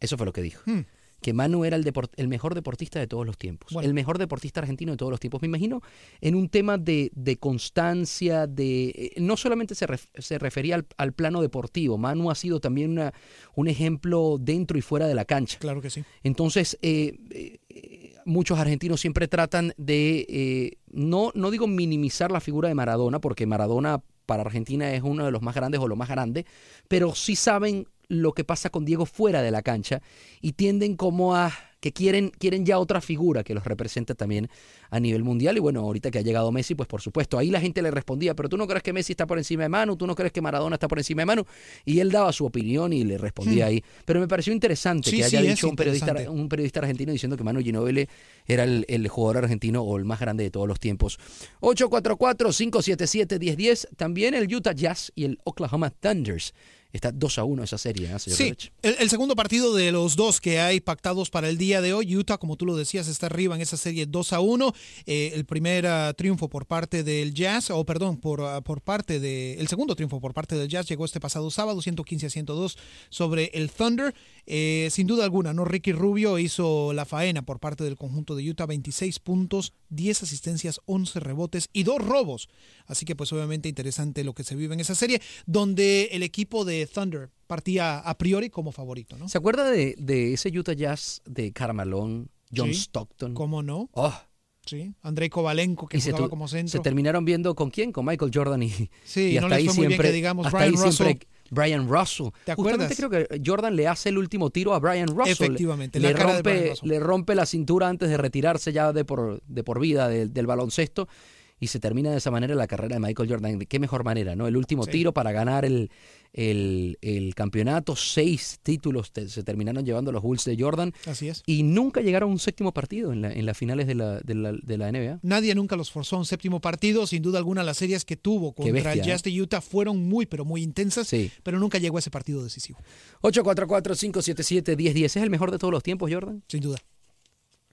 Eso fue lo que dijo. Hmm. Que Manu era el, deport- el mejor deportista de todos los tiempos. Bueno. El mejor deportista argentino de todos los tiempos. Me imagino en un tema de, de constancia, de eh, no solamente se, ref- se refería al, al plano deportivo. Manu ha sido también una- un ejemplo dentro y fuera de la cancha. Claro que sí. Entonces, eh, eh, muchos argentinos siempre tratan de, eh, no, no digo minimizar la figura de Maradona, porque Maradona para Argentina es uno de los más grandes o lo más grande, pero sí saben lo que pasa con Diego fuera de la cancha y tienden como a que quieren, quieren ya otra figura que los represente también a nivel mundial. Y bueno, ahorita que ha llegado Messi, pues por supuesto, ahí la gente le respondía, pero tú no crees que Messi está por encima de Manu, tú no crees que Maradona está por encima de Manu. Y él daba su opinión y le respondía Hmm. ahí. Pero me pareció interesante Sí, que haya sí, dicho un periodista, un periodista argentino diciendo que Manu Ginóbili era el, el jugador argentino o el más grande de todos los tiempos. 844-577-1010. También el Utah Jazz y el Oklahoma Thunders. Está 2 a 1 esa serie, ¿eh, señor Sí, el, el segundo partido de los dos que hay pactados para el día de hoy, Utah, como tú lo decías, está arriba en esa serie 2 a 1. Eh, el primer ah, triunfo por parte del Jazz, o perdón, por, ah, por parte de. El segundo triunfo por parte del Jazz llegó este pasado sábado, 115 a 102 sobre el Thunder. Eh, sin duda alguna, ¿no? Ricky Rubio hizo la faena por parte del conjunto de Utah, 26 puntos, 10 asistencias, 11 rebotes y dos robos. Así que, pues, obviamente, interesante lo que se vive en esa serie, donde el equipo de Thunder partía a priori como favorito, ¿no? ¿Se acuerda de, de ese Utah Jazz de Carmelón, John Sí, Stockton? ¿Cómo no? Oh, Sí, Andrei Kovalenko, que y se, jugaba como se centro. terminaron viendo con quién, con Michael Jordan y, Sí, y no hasta les ahí bien siempre, que digamos, hasta Brian ahí siempre Russell. Brian Russell. ¿Te Justamente acuerdas? creo que Jordan le hace el último tiro a Brian Russell. Efectivamente, le la cara de Brian rompe, Russell. le rompe la cintura antes de retirarse ya de por, de por vida del, del baloncesto y se termina de esa manera la carrera de Michael Jordan. ¿De qué mejor manera, no? El último Sí. tiro para ganar el, el, el campeonato. Seis títulos te- se terminaron llevando los Bulls de Jordan Así es. y nunca llegaron a un séptimo partido en, la- en las finales de la, de la, de la NBA. Nadie nunca los forzó a un séptimo partido. Sin duda alguna, las series que tuvo contra el bestia, Jazz de Utah fueron muy, pero muy intensas. Sí. Pero nunca llegó a ese partido decisivo. 844-577-1010. ¿Es el mejor de todos los tiempos, Jordan? Sin duda.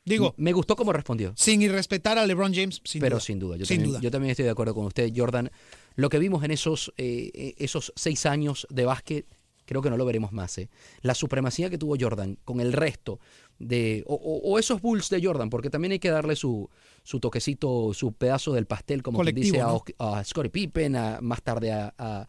Digo, me gustó cómo respondió. Sin irrespetar a LeBron James, sin pero duda. sin duda. Yo, Sin también, duda. yo también estoy de acuerdo con usted, Jordan. Lo que vimos en esos, eh, eh, esos seis años de básquet, creo que no lo veremos más. ¿eh? La supremacía que tuvo Jordan con el resto de. O, o- o esos Bulls de Jordan, porque también hay que darle su, su toquecito, su pedazo del pastel, como quien dice, a, ¿no? Os- a Scottie Pippen, a- más tarde a, a,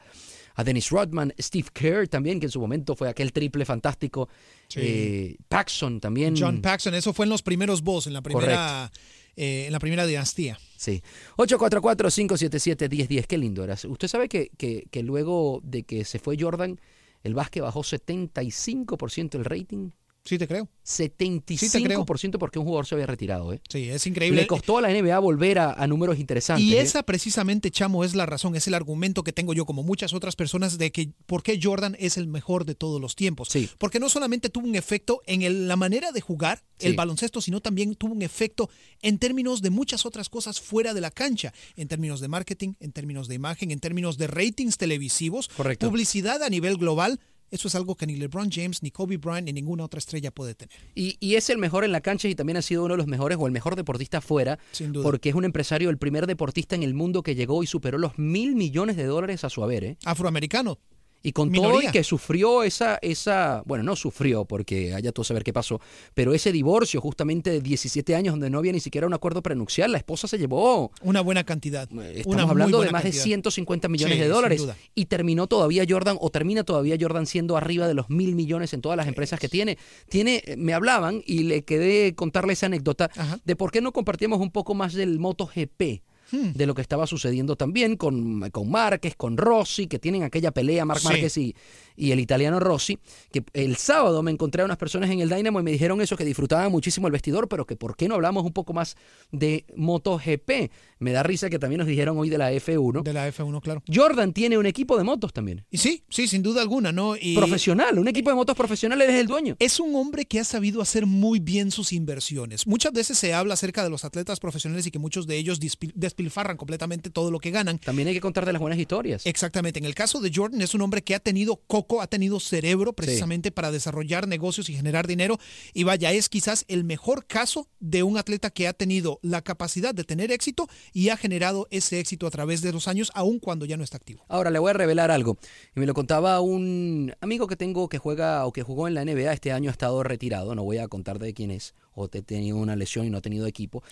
a Dennis Rodman, Steve Kerr también, que en su momento fue aquel triple fantástico. Sí. eh, Paxson también. John Paxson, eso fue en los primeros Bulls, en la primera, eh, en la primera dinastía. Sí. 844-577-1010. Qué lindo era. Usted sabe que, que, que luego de que se fue Jordan, el básquet bajó 75% el rating. Sí, te creo. 75% porque un jugador se había retirado. ¿eh? Sí, es increíble. Le costó a la NBA volver a, a números interesantes. Y ¿eh? esa precisamente, Chamo, es la razón, es el argumento que tengo yo como muchas otras personas de que por qué Jordan es el mejor de todos los tiempos. Porque no solamente tuvo un efecto en el- la manera de jugar el Sí. baloncesto, sino también tuvo un efecto en términos de muchas otras cosas fuera de la cancha, en términos de marketing, en términos de imagen, en términos de ratings televisivos, Correcto. publicidad a nivel global. Eso es algo que ni LeBron James, ni Kobe Bryant, ni ninguna otra estrella puede tener. Y, y es el mejor en la cancha y también ha sido uno de los mejores o el mejor deportista fuera. Sin duda. Porque es un empresario, el primer deportista en el mundo que llegó y superó los mil millones de dólares a su haber. ¿eh? Afroamericano. Y con todo Minoría. y que sufrió esa, esa, bueno, no sufrió porque haya tú saber qué pasó, pero ese divorcio justamente de 17 años donde no había ni siquiera un acuerdo prenupcial, la esposa se llevó, Una buena cantidad. estamos una hablando de más de cantidad. 150 millones Sí, de sin dólares duda. y terminó todavía Jordan o termina todavía Jordan siendo arriba de los mil millones en todas las empresas que tiene. Tiene, me hablaban y le quedé contarle esa anécdota de por qué no compartíamos un poco más del MotoGP. Hmm. De lo que estaba sucediendo también con, con Márquez, con Rossi, que tienen aquella pelea, Marc Sí. Márquez y, y el italiano Rossi, que el sábado me encontré a unas personas en el Dynamo y me dijeron eso, que disfrutaban muchísimo el vestidor, pero que por qué no hablamos un poco más de MotoGP. Me da risa que también nos dijeron hoy de la F1. De la F1, claro. Jordan tiene un equipo de motos también. Y sí, sí, sin duda alguna, ¿no? Y Profesional, un equipo de motos profesional, él es el dueño. Es un hombre que ha sabido hacer muy bien sus inversiones. Muchas veces se habla acerca de los atletas profesionales y que muchos de ellos despilfarran completamente todo lo que ganan. También hay que contar de las buenas historias. Exactamente. En el caso de Jordan es un hombre que ha tenido coco, ha tenido cerebro precisamente para desarrollar negocios y generar dinero. Y vaya, es quizás el mejor caso de un atleta que ha tenido la capacidad de tener éxito y ha generado ese éxito a través de los años, aun cuando ya no está activo. Ahora le voy a revelar algo. Y me lo contaba un amigo que tengo que juega o que jugó en la NBA. Este año ha estado retirado. No voy a contar de quién es. O te ha tenido una lesión y no ha tenido equipo.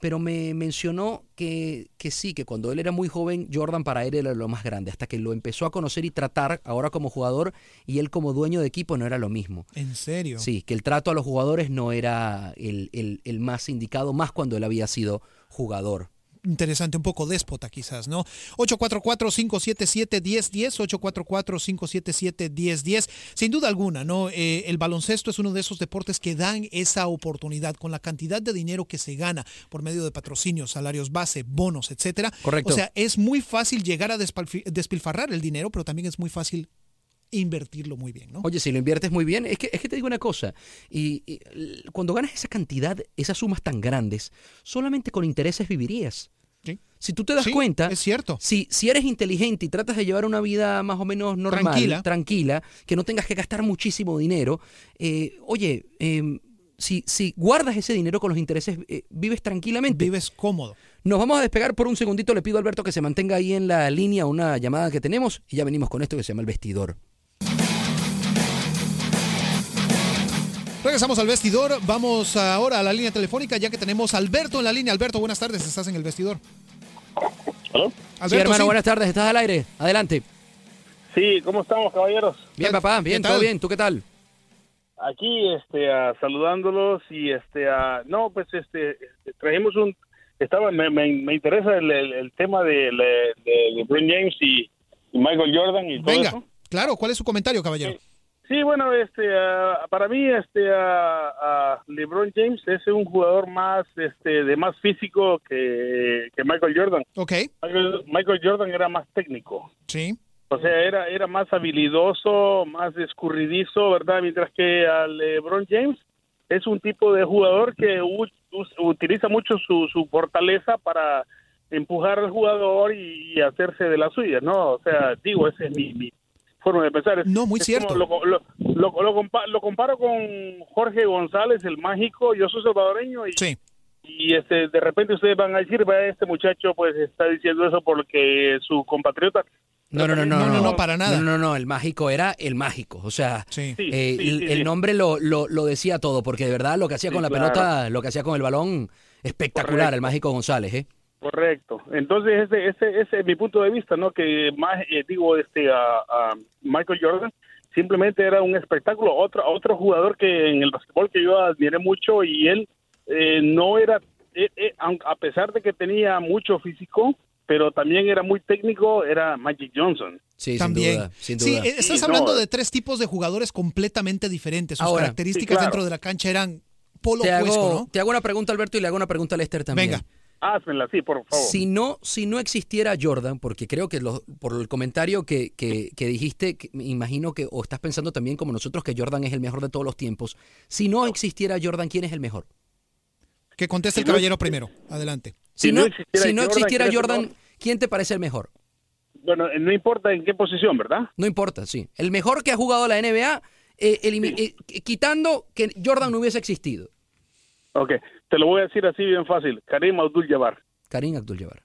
Pero me mencionó que, que sí, que cuando él era muy joven, Jordan para él era lo más grande. Hasta que lo empezó a conocer y tratar ahora como jugador y él como dueño de equipo no era lo mismo. ¿En serio? Sí, que el trato a los jugadores no era el, el- el más indicado, más cuando él había sido jugador. Interesante, un poco déspota quizás, ¿no? 844-577-1010, 844-577-1010. Sin duda alguna, ¿no? Eh, el baloncesto es uno de esos deportes que dan esa oportunidad con la cantidad de dinero que se gana por medio de patrocinios, salarios base, bonos, etcétera. Correcto. O sea, es muy fácil llegar a despilfarrar el dinero, pero también es muy fácil invertirlo muy bien, ¿no? Oye, si lo inviertes muy bien, es que, es que te digo una cosa, y, cuando ganas esa cantidad, esas sumas tan grandes, solamente con intereses vivirías. Sí. Si tú te das Sí, cuenta, es cierto. Si, si eres inteligente y tratas de llevar una vida más o menos normal, Tranquila. tranquila, que no tengas que gastar muchísimo dinero, eh, oye, eh, si, si guardas ese dinero con los intereses, eh, vives tranquilamente. Vives cómodo. Nos vamos a despegar por un segundito. Le pido a Alberto que se mantenga ahí en la línea una llamada que tenemos y ya venimos con esto que se llama el vestidor. Regresamos al vestidor. Vamos ahora a la línea telefónica ya que tenemos a Alberto en la línea. Alberto, buenas tardes. Estás en el vestidor. sí, hermano, buenas tardes. ¿Estás al aire? Adelante. Sí, ¿cómo estamos, caballeros? Bien, papá. Bien, todo bien. ¿Tú qué tal? Aquí, este, saludándolos y, este, no, pues, este, este, trajimos un, estaba, me, me, me interesa el, el, el tema de, de LeBron James y, y Michael Jordan y todo Venga, eso. claro, ¿cuál es su comentario, caballero? Sí, bueno, este, ah, para mí, este, ah, LeBron James es un jugador más, este, de más físico que, que Michael Jordan. Ok. Michael, Michael Jordan era más técnico. Sí. O sea, era, era más habilidoso, más escurridizo, ¿verdad? Mientras que a LeBron James es un tipo de jugador que u- utiliza mucho su, su fortaleza para empujar al jugador y, y hacerse de la suya, ¿no? O sea, digo, ese es mi, mi, forma de pensar. Es- No, muy es cierto. Lo, lo, lo- lo compa- lo comparo con Jorge González, el mágico. Yo soy salvadoreño y, y este, de repente ustedes van a decir, "Vea, este muchacho pues está diciendo eso porque su compatriota No, no, no, no, No, no, no, no, para nada. No, no, no, el mágico era el mágico. O sea, Sí. Sí, eh, sí, el, sí, el sí. nombre lo, lo, lo decía todo, porque de verdad lo que hacía Sí, con la claro. pelota, lo que hacía con el balón, espectacular, Correcto. el mágico González, ¿eh? Correcto. Entonces ese, ese, ese es mi punto de vista, ¿no? Que más eh, digo este a, a Michael Jordan simplemente era un espectáculo. Otro otro jugador que en el básquetbol que yo admiré mucho y él eh, no era eh, eh, aun- a pesar de que tenía mucho físico, pero también era muy técnico, era Magic Johnson. Sí, También. sin duda, sin Sí, duda. eh, estás Sí, hablando no, de tres tipos de jugadores completamente diferentes. Sus Ahora, características sí, claro. dentro de la cancha eran polo te, opuesto, hago, ¿no? te hago una pregunta, Alberto, y le hago una pregunta a Lester también. Venga. Házmela, sí, por favor. Si no, si no existiera Jordan, porque creo que los- por el comentario que, que- que dijiste, que me imagino que, o estás pensando también como nosotros que Jordan es el mejor de todos los tiempos. Si no existiera Jordan, ¿quién es el mejor? Que conteste el Si no- caballero primero. Adelante. Si, Si no, no existiera si no Jordan, existiera ¿quién es el Jordan? ¿quién te parece el mejor? Bueno, eh, no importa en qué posición, ¿verdad? No importa, sí. El mejor que ha jugado la NBA, eh, eh, quitando que Jordan no hubiese existido. Ok, te lo voy a decir así bien fácil. Karim Abdul-Jabbar. Karim Abdul-Jabbar.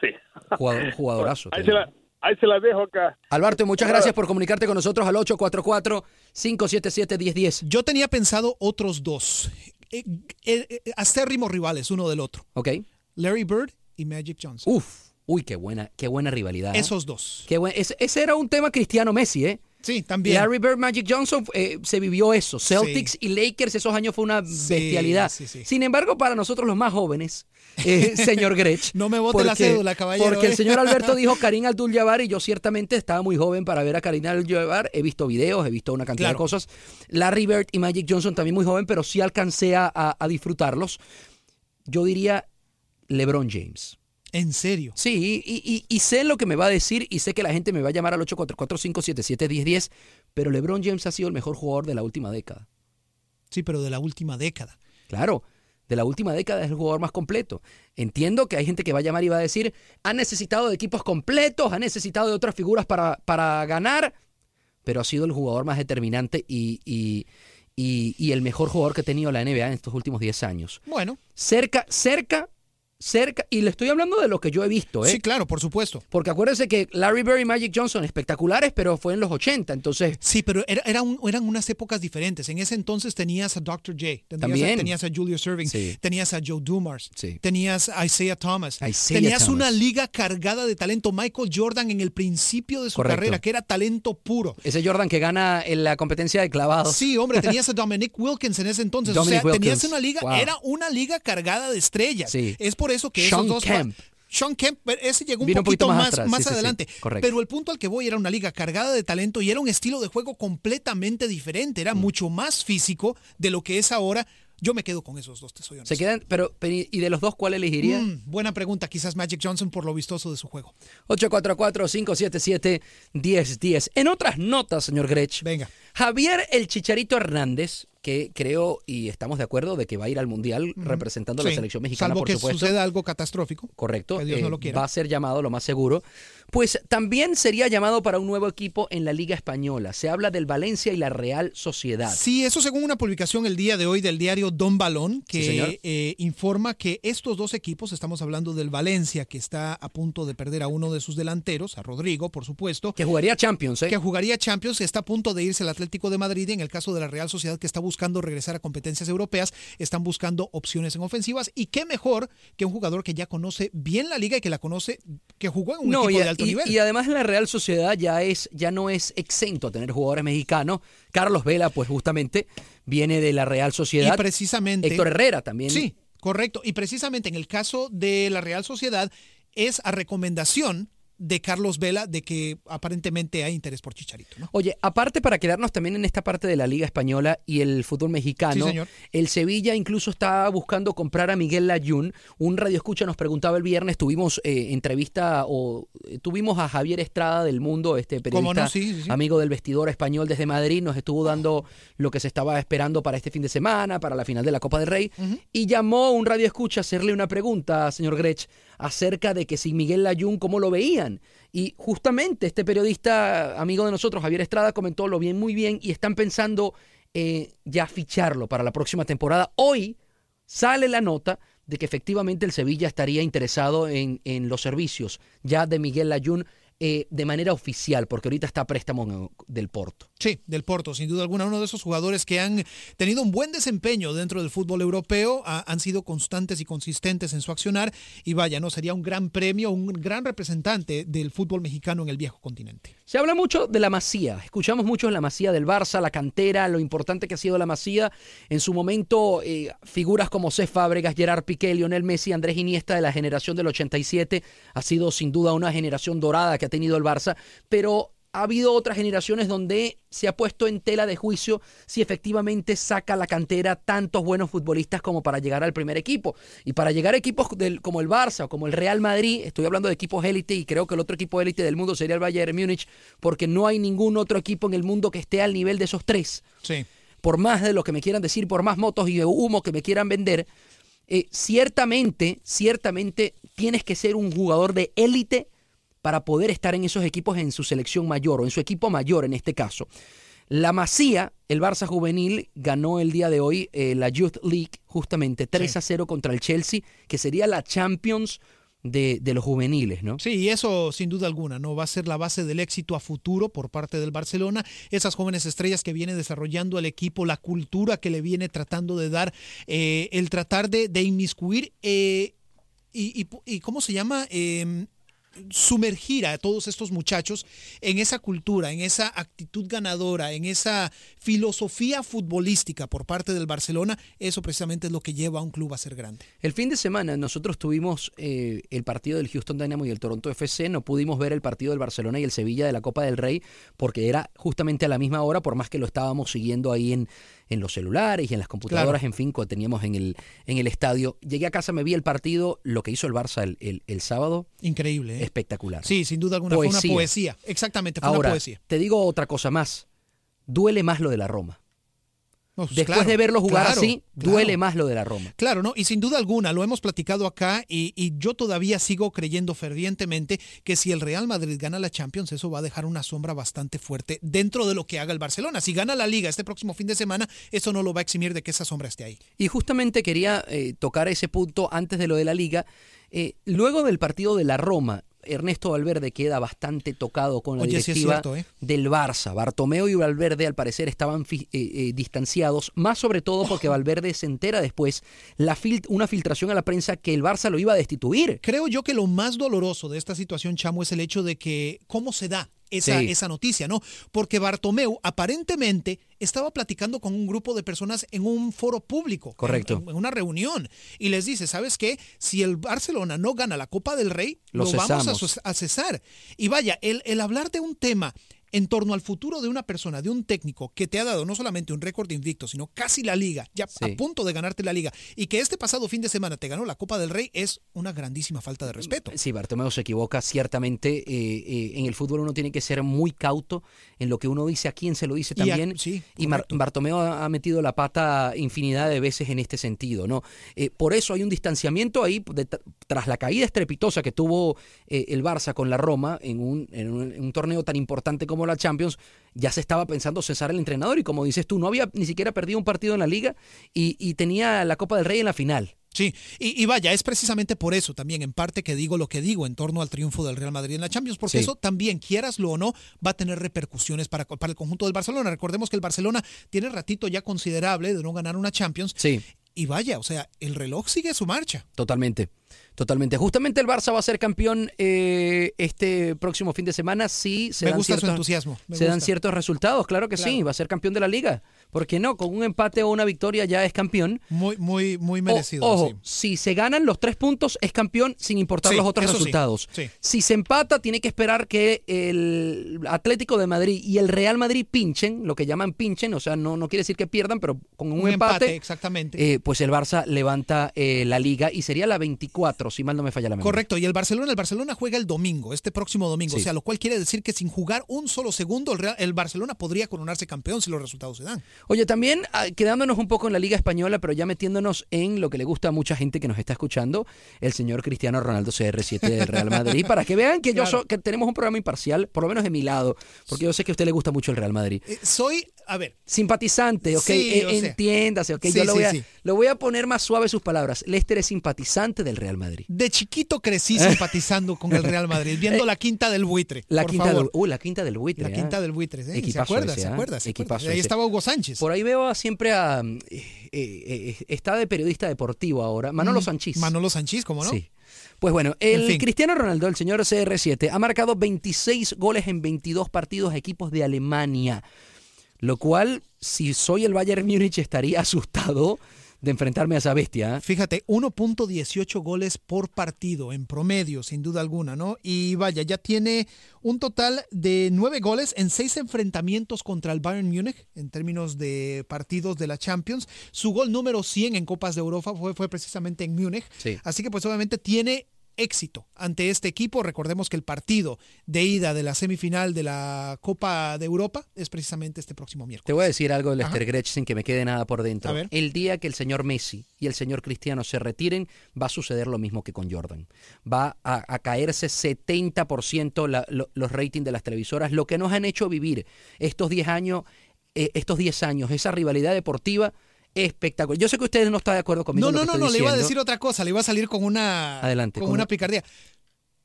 Sí. Jugador, jugadorazo. Ahí se, la, ahí se la dejo acá. Alberto, muchas Ahora- gracias por comunicarte con nosotros al 844-577-1010. Yo tenía pensado otros dos. Eh, eh, eh, acérrimos rivales uno del otro. ¿Ok? Larry Bird y Magic Johnson. Uf, uy, qué buena, qué buena rivalidad. ¿eh? Esos dos. Qué buen- ese, ese era un tema cristiano Messi, ¿eh? Sí, también. Larry Bird, Magic Johnson, eh, se vivió eso. Celtics y Lakers, esos años fue una bestialidad. sí. Sin embargo, para nosotros los más jóvenes, eh, señor Grech. No me bote la cédula, caballero, Porque el eh. señor Alberto dijo Karim Abdul-Jabbar y yo ciertamente estaba muy joven para ver a Karim Abdul-Jabbar. He visto videos, he visto una cantidad Claro. de cosas. Larry Bird y Magic Johnson también muy joven, pero sí alcancé a, a- a disfrutarlos. Yo diría LeBron James. En serio. Sí, y, y- y sé lo que me va a decir y sé que la gente me va a llamar al 844-577-1010, pero LeBron James ha sido el mejor jugador de la última década. Sí, pero de la última década. Claro, de la última década es el jugador más completo. Entiendo que hay gente que va a llamar y va a decir, ha necesitado de equipos completos, ha necesitado de otras figuras para, para ganar, pero ha sido el jugador más determinante y, y- y- y el mejor jugador que ha tenido la NBA en estos últimos 10 años. Bueno, Cerca, cerca, cerca, y le estoy hablando de lo que yo he visto, ¿eh? sí, claro, por supuesto. Porque acuérdense que Larry Bird y Magic Johnson espectaculares, pero fue en los 80, entonces Sí, pero era, era un- eran unas épocas diferentes. En ese entonces tenías a Dr. J, tenías, También. A, tenías a Julius Erving, Sí. tenías a Joe Dumars, Sí. tenías a Isaiah Thomas, Isaiah tenías Thomas. una liga cargada de talento. Michael Jordan en el principio de su Correcto. carrera, que era talento puro. ese Jordan que gana en la competencia de clavados. Sí, hombre, tenías a Dominic Wilkins en ese entonces. Dominic o sea, tenías Wilkins. una liga, Wow. era una liga cargada de estrellas. Sí. Es por eso que Sean esos dos. Kemp. Sean Kemp, pero ese llegó un Vino un poquito, más más, atrás, más sí, sí, sí. adelante. Correcto. Pero el punto al que voy era una liga cargada de talento y era un estilo de juego completamente diferente. Mm. Era mucho más físico de lo que es ahora. Yo me quedo con esos dos, te soy honesto. Se quedan, pero, pero, ¿y de los dos cuál elegiría? Mm, buena pregunta, quizás Magic Johnson por lo vistoso de su juego. 844-577-1010. En otras notas, señor Grech, Venga. Javier el Chicharito Hernández, que creo y estamos de acuerdo de que va a ir al Mundial representando a la selección mexicana, Salvo por que supuesto. suceda algo catastrófico. Correcto, Que Dios no eh, lo quiera. va a ser llamado lo más seguro. Pues también sería llamado para un nuevo equipo en la Liga Española. Se habla del Valencia y la Real Sociedad. Sí, eso según una publicación el día de hoy del diario Don Balón, Sí, que eh, informa que estos dos equipos, estamos hablando del Valencia, que está a punto de perder a uno de sus delanteros, a Rodrigo, por supuesto, Que jugaría Champions, ¿eh? que jugaría Champions, está a punto de irse al Atlético de Madrid. y En el caso de la Real Sociedad, que está buscando regresar a competencias europeas, están buscando opciones en ofensivas. Y qué mejor que un jugador que ya conoce bien la liga y que la conoce, que jugó en un No, equipo y, de alto y- nivel. y además la Real Sociedad ya es ya no es exento a tener jugadores mexicanos. Carlos Vela, pues justamente viene de la Real Sociedad. Y precisamente. Héctor Herrera también. Sí, correcto. Y precisamente en el caso de la Real Sociedad es a recomendación de Carlos Vela de que aparentemente hay interés por Chicharito. ¿no? Oye, aparte para quedarnos también en esta parte de la Liga Española y el fútbol mexicano, Sí, el Sevilla incluso está buscando comprar a Miguel Layún. Un radio escucha nos preguntaba el viernes, tuvimos eh, entrevista o eh, tuvimos a Javier Estrada del Mundo, este ¿Cómo periodista no? Sí, sí, sí. amigo del vestidor español desde Madrid, nos estuvo dando lo que se estaba esperando para este fin de semana, para la final de la Copa del Rey, y llamó un radio escucha a hacerle una pregunta, señor Grech, acerca de que si Miguel Layún, cómo lo veían. Y justamente este periodista, amigo de nosotros, Javier Estrada, comentó lo bien, muy bien, y están pensando eh, ya ficharlo para la próxima temporada. Hoy sale la nota de que efectivamente el Sevilla estaría interesado en, en los servicios ya de Miguel Layún eh, de manera oficial, porque ahorita está a préstamo del Porto. Sí, del Porto, sin duda alguna, uno de esos jugadores que han tenido un buen desempeño dentro del fútbol europeo, ha, han sido constantes y consistentes en su accionar, y vaya, no sería un gran premio, un gran representante del fútbol mexicano en el viejo continente. Se habla mucho de la Masía, escuchamos mucho de la Masía del Barça, la cantera, lo importante que ha sido la Masía. En su momento, eh, figuras como Cés Fábregas, Gerard Piqué, Lionel Messi, Andrés Iniesta de la generación del 87, ha sido sin duda una generación dorada que ha tenido el Barça, pero ha habido otras generaciones donde se ha puesto en tela de juicio si efectivamente saca la cantera tantos buenos futbolistas como para llegar al primer equipo. Y para llegar a equipos del, como el Barça o como el Real Madrid, estoy hablando de equipos élite y creo que el otro equipo élite del mundo sería el Bayern Múnich, porque no hay ningún otro equipo en el mundo que esté al nivel de esos tres. Sí. Por más de lo que me quieran decir, por más motos y humo que me quieran vender, eh, ciertamente, ciertamente tienes que ser un jugador de élite para poder estar en esos equipos en su selección mayor o en su equipo mayor en este caso. La Masía, el Barça juvenil, ganó el día de hoy eh, la Youth League justamente 3 a 0 contra el Chelsea, que sería la Champions de, de, los juveniles, ¿no? Sí, y eso sin duda alguna, ¿no? Va a ser la base del éxito a futuro por parte del Barcelona. Esas jóvenes estrellas que viene desarrollando el equipo, la cultura que le viene tratando de dar, eh, el tratar de, de inmiscuir eh, y, y, y, ¿cómo se llama? Eh, sumergir a todos estos muchachos en esa cultura, en esa actitud ganadora, en esa filosofía futbolística por parte del Barcelona, eso precisamente es lo que lleva a un club a ser grande. El fin de semana nosotros tuvimos eh, el partido del Houston Dynamo y el Toronto FC, no pudimos ver el partido del Barcelona y el Sevilla de la Copa del Rey porque era justamente a la misma hora, por más que lo estábamos siguiendo ahí en, en los celulares y en las computadoras, claro. en fin, que teníamos en el, en el estadio. Llegué a casa, me vi el partido, lo que hizo el Barça el, el, el sábado. Increíble. ¿eh? Espectacular. Sí, sin duda alguna. Poesía. Fue una poesía. Exactamente, fue Ahora, una poesía. Te digo otra cosa más. Duele más lo de la Roma. No, Después claro, de verlo jugar claro, así, claro. duele más lo de la Roma. Claro, ¿no? Y sin duda alguna, lo hemos platicado acá y, y, yo todavía sigo creyendo fervientemente que si el Real Madrid gana la Champions, eso va a dejar una sombra bastante fuerte dentro de lo que haga el Barcelona. Si gana la Liga este próximo fin de semana, eso no lo va a eximir de que esa sombra esté ahí. Y justamente quería eh, tocar ese punto antes de lo de la Liga. Eh, luego del partido de la Roma, Ernesto Valverde queda bastante tocado con la Oye, directiva sí es cierto, ¿eh? del Barça. Bartomeo y Valverde al parecer estaban eh, eh, distanciados, más sobre todo porque Valverde se entera después la fil una filtración a la prensa que el Barça lo iba a destituir. Creo yo que lo más doloroso de esta situación, Chamo, es el hecho de que cómo se da esa, Sí. esa noticia, ¿no? Porque Bartomeu aparentemente estaba platicando con un grupo de personas en un foro público, Correcto. En, en una reunión, y les dice, ¿sabes qué? Si el Barcelona no gana la Copa del Rey, Lo lo, vamos a cesar. Y vaya, el, el hablar de un tema en torno al futuro de una persona, de un técnico que te ha dado no solamente un récord invicto, sino casi la liga, ya Sí. a punto de ganarte la liga, y que este pasado fin de semana te ganó la Copa del Rey, es una grandísima falta de respeto. Sí, Bartomeu se equivoca ciertamente. eh, eh, en el fútbol uno tiene que ser muy cauto en lo que uno dice, a quién se lo dice Y a- también. sí, y. Bartomeu ha metido la pata infinidad de veces en este sentido, ¿no? Eh, por eso hay un distanciamiento ahí de- tras la caída estrepitosa que tuvo el Barça con la Roma en un, en un- en un torneo tan importante como la Champions. Ya se estaba pensando cesar el entrenador y como dices tú, no había ni siquiera perdido un partido en la liga y, y tenía la Copa del Rey en la final. Sí, y, y vaya, es precisamente por eso también, en parte, que digo lo que digo en torno al triunfo del Real Madrid en la Champions, porque Sí. eso también, quieraslo o no, va a tener repercusiones para, para el conjunto del Barcelona. Recordemos que el Barcelona tiene ratito ya considerable de no ganar una Champions. Sí. Y vaya, o sea, el reloj sigue su marcha. Totalmente, totalmente. Justamente el Barça va a ser campeón eh, este próximo fin de semana si se, Me dan, gusta su ciertos, entusiasmo, me se dan ciertos resultados. Claro que Claro. sí, va a ser campeón de la liga. ¿Por qué no? Con un empate o una victoria ya es campeón. Muy, muy, muy O- merecido. ojo, sí. si se ganan los tres puntos es campeón sin importar Sí, los otros resultados. sí. Si se empata tiene que esperar que el Atlético de Madrid y el Real Madrid pinchen, lo que llaman pinchen, o sea, no, no quiere decir que pierdan, pero con un, Un empate, empate, exactamente. eh, pues el Barça levanta eh, la liga y sería la 24 24, si mal no me falla la memoria. Correcto, y el Barcelona, el Barcelona juega el domingo, este próximo domingo, Sí. o sea, lo cual quiere decir que sin jugar un solo segundo, el, Real- el Barcelona podría coronarse campeón si los resultados se dan. Oye, también ah, quedándonos un poco en la Liga Española, pero ya metiéndonos en lo que le gusta a mucha gente que nos está escuchando, el señor Cristiano Ronaldo CR7 del Real Madrid, para que vean que yo so- que tenemos un programa imparcial, por lo menos de mi lado, porque yo sé que a usted le gusta mucho el Real Madrid. Eh, soy, a ver, Simpatizante, ok, Sí, eh, entiéndase, ok, Sí, yo lo voy, a, lo voy a poner más suave sus palabras. Lester es simpatizante del Real Madrid. de chiquito crecí simpatizando con el Real Madrid, viendo la quinta del buitre. Eh, La por quinta, favor. del, uh, la quinta del buitre. La ah. quinta del buitre, ¿eh? ¿Se Equipazo acuerda? ese, ¿Se acuerda? Ahí estaba Hugo Sánchez. Por ahí veo a siempre a... eh, eh, eh, está de periodista deportivo ahora, Manolo Mm, Sanchís. Manolo Sanchís, ¿cómo no? Sí. Pues bueno, el En fin. Cristiano Ronaldo, el señor CR7, ha marcado 26 goles en 22 partidos a equipos de Alemania. Lo cual, si soy el Bayern Múnich, estaría asustado de enfrentarme a esa bestia. ¿eh? Fíjate, 1.18 goles por partido en promedio, sin duda alguna, ¿no? Y vaya, ya tiene un total de 9 goles en 6 enfrentamientos contra el Bayern Múnich en términos de partidos de la Champions. Su gol número 100 en Copas de Europa fue, fue precisamente en Múnich. Sí. Así que pues obviamente tiene éxito ante este equipo. Recordemos que el partido de ida de la semifinal de la Copa de Europa es precisamente este próximo miércoles. Te voy a decir algo de Lester. Gretsch sin que me quede nada por dentro. El día que el señor Messi y el señor Cristiano se retiren, va a suceder lo mismo que con Jordan. Va a, a caerse 70% la- lo- los ratings de las televisoras, lo que nos han hecho vivir estos 10 años, eh, estos 10 años, esa rivalidad deportiva espectacular. Yo sé que ustedes no están de acuerdo conmigo. No, no, no, no, le iba a diciendo. decir otra cosa, le iba a salir con una, Adelante, con con una- picardía.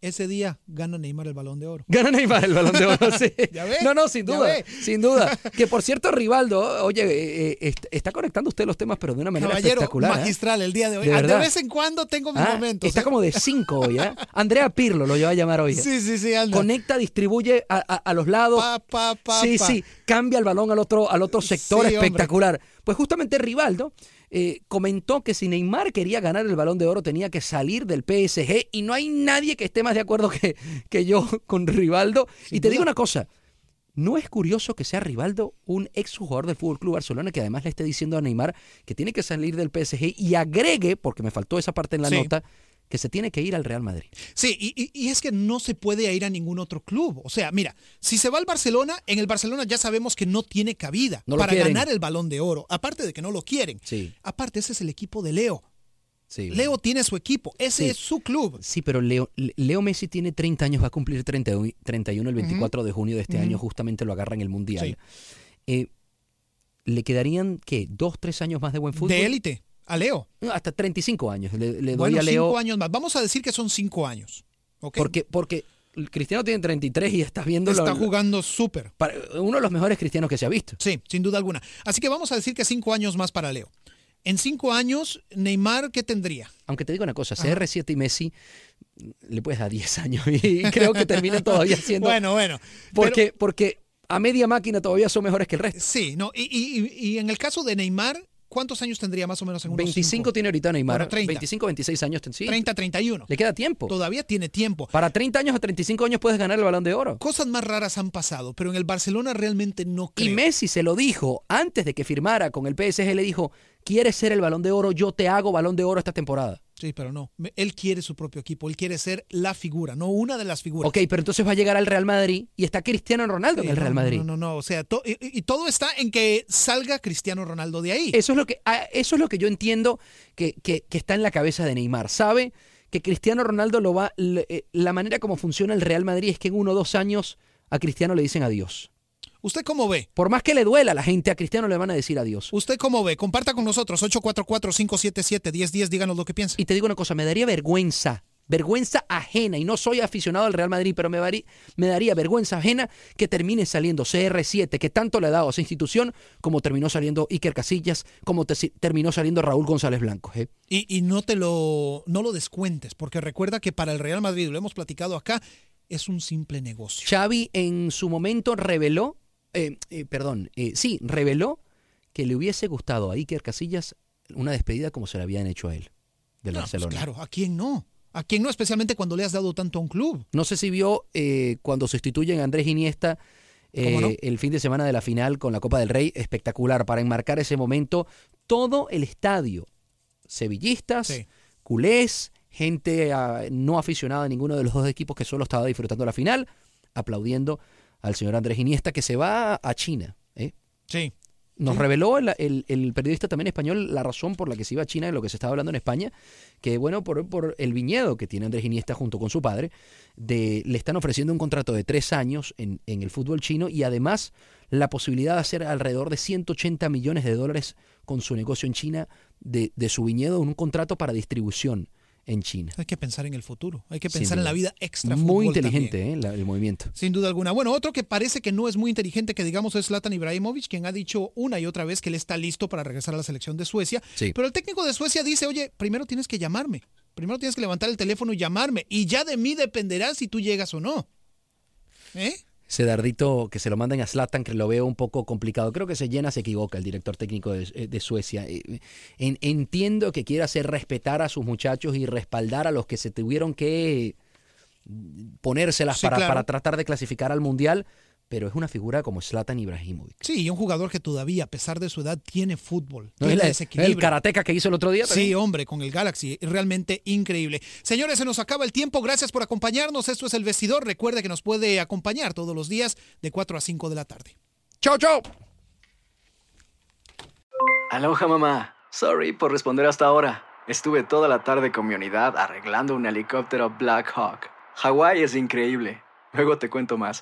Ese día gana Neymar el balón de oro. Gana Neymar el balón de oro, sí. ¿Ya ve? No, no, sin ¿Ya duda, sin duda. Que por cierto, Rivaldo, oye, eh, eh, est- está conectando usted los temas, pero de una manera Caballero espectacular. ¿eh? magistral el día de hoy. De Ah, De, vez en cuando tengo mis Ah, momentos. Está como de 5 hoy, ¿eh? Andrea Pirlo lo lleva a llamar hoy. Sí, sí, sí, anda. Conecta, distribuye a, a- a los lados. Pa, pa, pa, sí, pa. sí, cambia el balón al otro, al otro sector Sí, hombre. espectacular. Pues justamente Rivaldo eh, comentó que si Neymar quería ganar el balón de oro tenía que salir del PSG y no hay nadie que esté más de acuerdo que, que yo con Rivaldo. y te duda. digo una cosa, ¿no es curioso que sea Rivaldo un ex jugador del Fútbol Club Barcelona que además le esté diciendo a Neymar que tiene que salir del PSG y agregue, porque me faltó esa parte en la Sí. nota, que se tiene que ir al Real Madrid? Sí, y, es que no se puede ir a ningún otro club. O sea, mira, si se va al Barcelona, en el Barcelona ya sabemos que no tiene cabida No para quieren. ganar el balón de oro. Aparte de que no lo quieren. Sí, Aparte, ese es el equipo de Leo. sí. Leo tiene su equipo, ese Sí. es su club. Sí, pero Leo, Leo Messi tiene 30 años, va a cumplir 30 y- 31 el 24 de junio de este año, justamente lo agarra en el Mundial. Sí. Eh, ¿Le quedarían, qué, dos, tres años más de buen fútbol? De élite, a Leo. Hasta 35 años le, le doy a Leo. cinco años más. Vamos a decir que son cinco años. ¿ok? Porque, porque Cristiano tiene 33 y estás viendo Está lo- jugando súper. uno de los mejores cristianos que se ha visto. Sí, sin duda alguna. Así que vamos a decir que cinco años más para Leo. En cinco años, Neymar, ¿qué tendría? Aunque te digo una cosa, Ajá. CR7 y Messi le puedes dar 10 años y creo que terminan todavía siendo... Bueno, bueno. porque, porque a media máquina todavía son mejores que el resto. Sí, no. Y- y- y en el caso de Neymar, ¿cuántos años tendría más o menos en unos 25 cinco? tiene ahorita Neymar. Bueno, 30. 25, 26 años. Sí, 30, 31. Le queda tiempo. Todavía tiene tiempo. Para 30 años o 35 años puedes ganar el balón de oro. Cosas más raras han pasado, pero en el Barcelona realmente no creo. Y Messi se lo dijo antes de que firmara con el PSG, le dijo, ¿quieres ser el balón de oro? Yo te hago balón de oro esta temporada. Sí, pero no. Él quiere su propio equipo. Él quiere ser la figura, no una de las figuras. Ok, pero entonces va a llegar al Real Madrid y está Cristiano Ronaldo Sí, en el Real Madrid. No, no, no. O sea, to- y, y todo está en que salga Cristiano Ronaldo de ahí. Eso es lo que, ah, eso es lo que yo entiendo que, que- que está en la cabeza de Neymar. Sabe que Cristiano Ronaldo lo va. eh, La manera como funciona el Real Madrid es que en uno o dos años a Cristiano le dicen adiós. ¿Usted cómo ve? Por más que le duela a la gente, a Cristiano le van a decir adiós. ¿Usted cómo ve? Comparta con nosotros 844-577-1010. Díganos lo que piensa. Y te digo una cosa, me daría vergüenza, vergüenza ajena, y no soy aficionado al Real Madrid, pero me, vari- me daría vergüenza ajena que termine saliendo CR7, que tanto le ha dado a esa institución, como terminó saliendo Iker Casillas, como te- terminó saliendo Raúl González Blanco. ¿eh? Y, y no te lo, no lo descuentes, porque recuerda que para el Real Madrid, lo hemos platicado acá, es un simple negocio. Xavi en su momento reveló, eh, eh, perdón, eh, sí, reveló que le hubiese gustado a Iker Casillas una despedida como se le habían hecho a él, del No, pues Barcelona. claro, ¿a quién no? ¿A quién no? Especialmente cuando le has dado tanto a un club. No sé si vio cuando sustituyen a Andrés Iniesta eh, el fin de semana de la final con la Copa del Rey, espectacular para enmarcar ese momento. Todo el estadio, sevillistas, Sí. culés, gente ah, no aficionada a ninguno de los dos equipos que solo estaba disfrutando la final, aplaudiendo al señor Andrés Iniesta que se va a China. ¿eh? Sí. Nos Sí. reveló el, el- el periodista también español la razón por la que se iba a China de lo que se estaba hablando en España, que bueno, por, por el viñedo que tiene Andrés Iniesta junto con su padre, de, le están ofreciendo un contrato de tres años en, en el fútbol chino y además la posibilidad de hacer alrededor de 180 millones de dólares con su negocio en China de, de su viñedo en un contrato para distribución en China. Hay que pensar en el futuro, hay que pensar en la vida extra. Muy inteligente. ¿eh? la- el movimiento. Sin duda alguna. Bueno, otro que parece que no es muy inteligente, que digamos es Zlatan Ibrahimovic, quien ha dicho una y otra vez que él está listo para regresar a la selección de Suecia. Sí. Pero el técnico de Suecia dice, oye, primero tienes que llamarme. Primero tienes que levantar el teléfono y llamarme. Y ya de mí dependerá si tú llegas o no. ¿Eh? Ese dardito que se lo manden a Zlatan, que lo veo un poco complicado. Creo que se llena, se equivoca el director técnico de, eh, de Suecia. Eh, en- entiendo que quiere hacer respetar a sus muchachos y respaldar a los que se tuvieron que ponérselas Sí, para, claro. para tratar de clasificar al Mundial, pero es una figura como Zlatan Ibrahimovic. Sí, y un jugador que todavía, a pesar de su edad, tiene fútbol. ¿No? tiene El, el karateca que hizo el otro día Sí, también. hombre, con el Galaxy, realmente increíble. Señores, se nos acaba el tiempo, gracias por acompañarnos. Esto es El Vestidor. Recuerde que nos puede acompañar todos los días de 4 a 5 de la tarde. ¡Chau, chau! Aloha mamá. Sorry por responder hasta ahora. Estuve toda la tarde con mi unidad arreglando un helicóptero Black Hawk. Hawái es increíble. Luego te cuento más.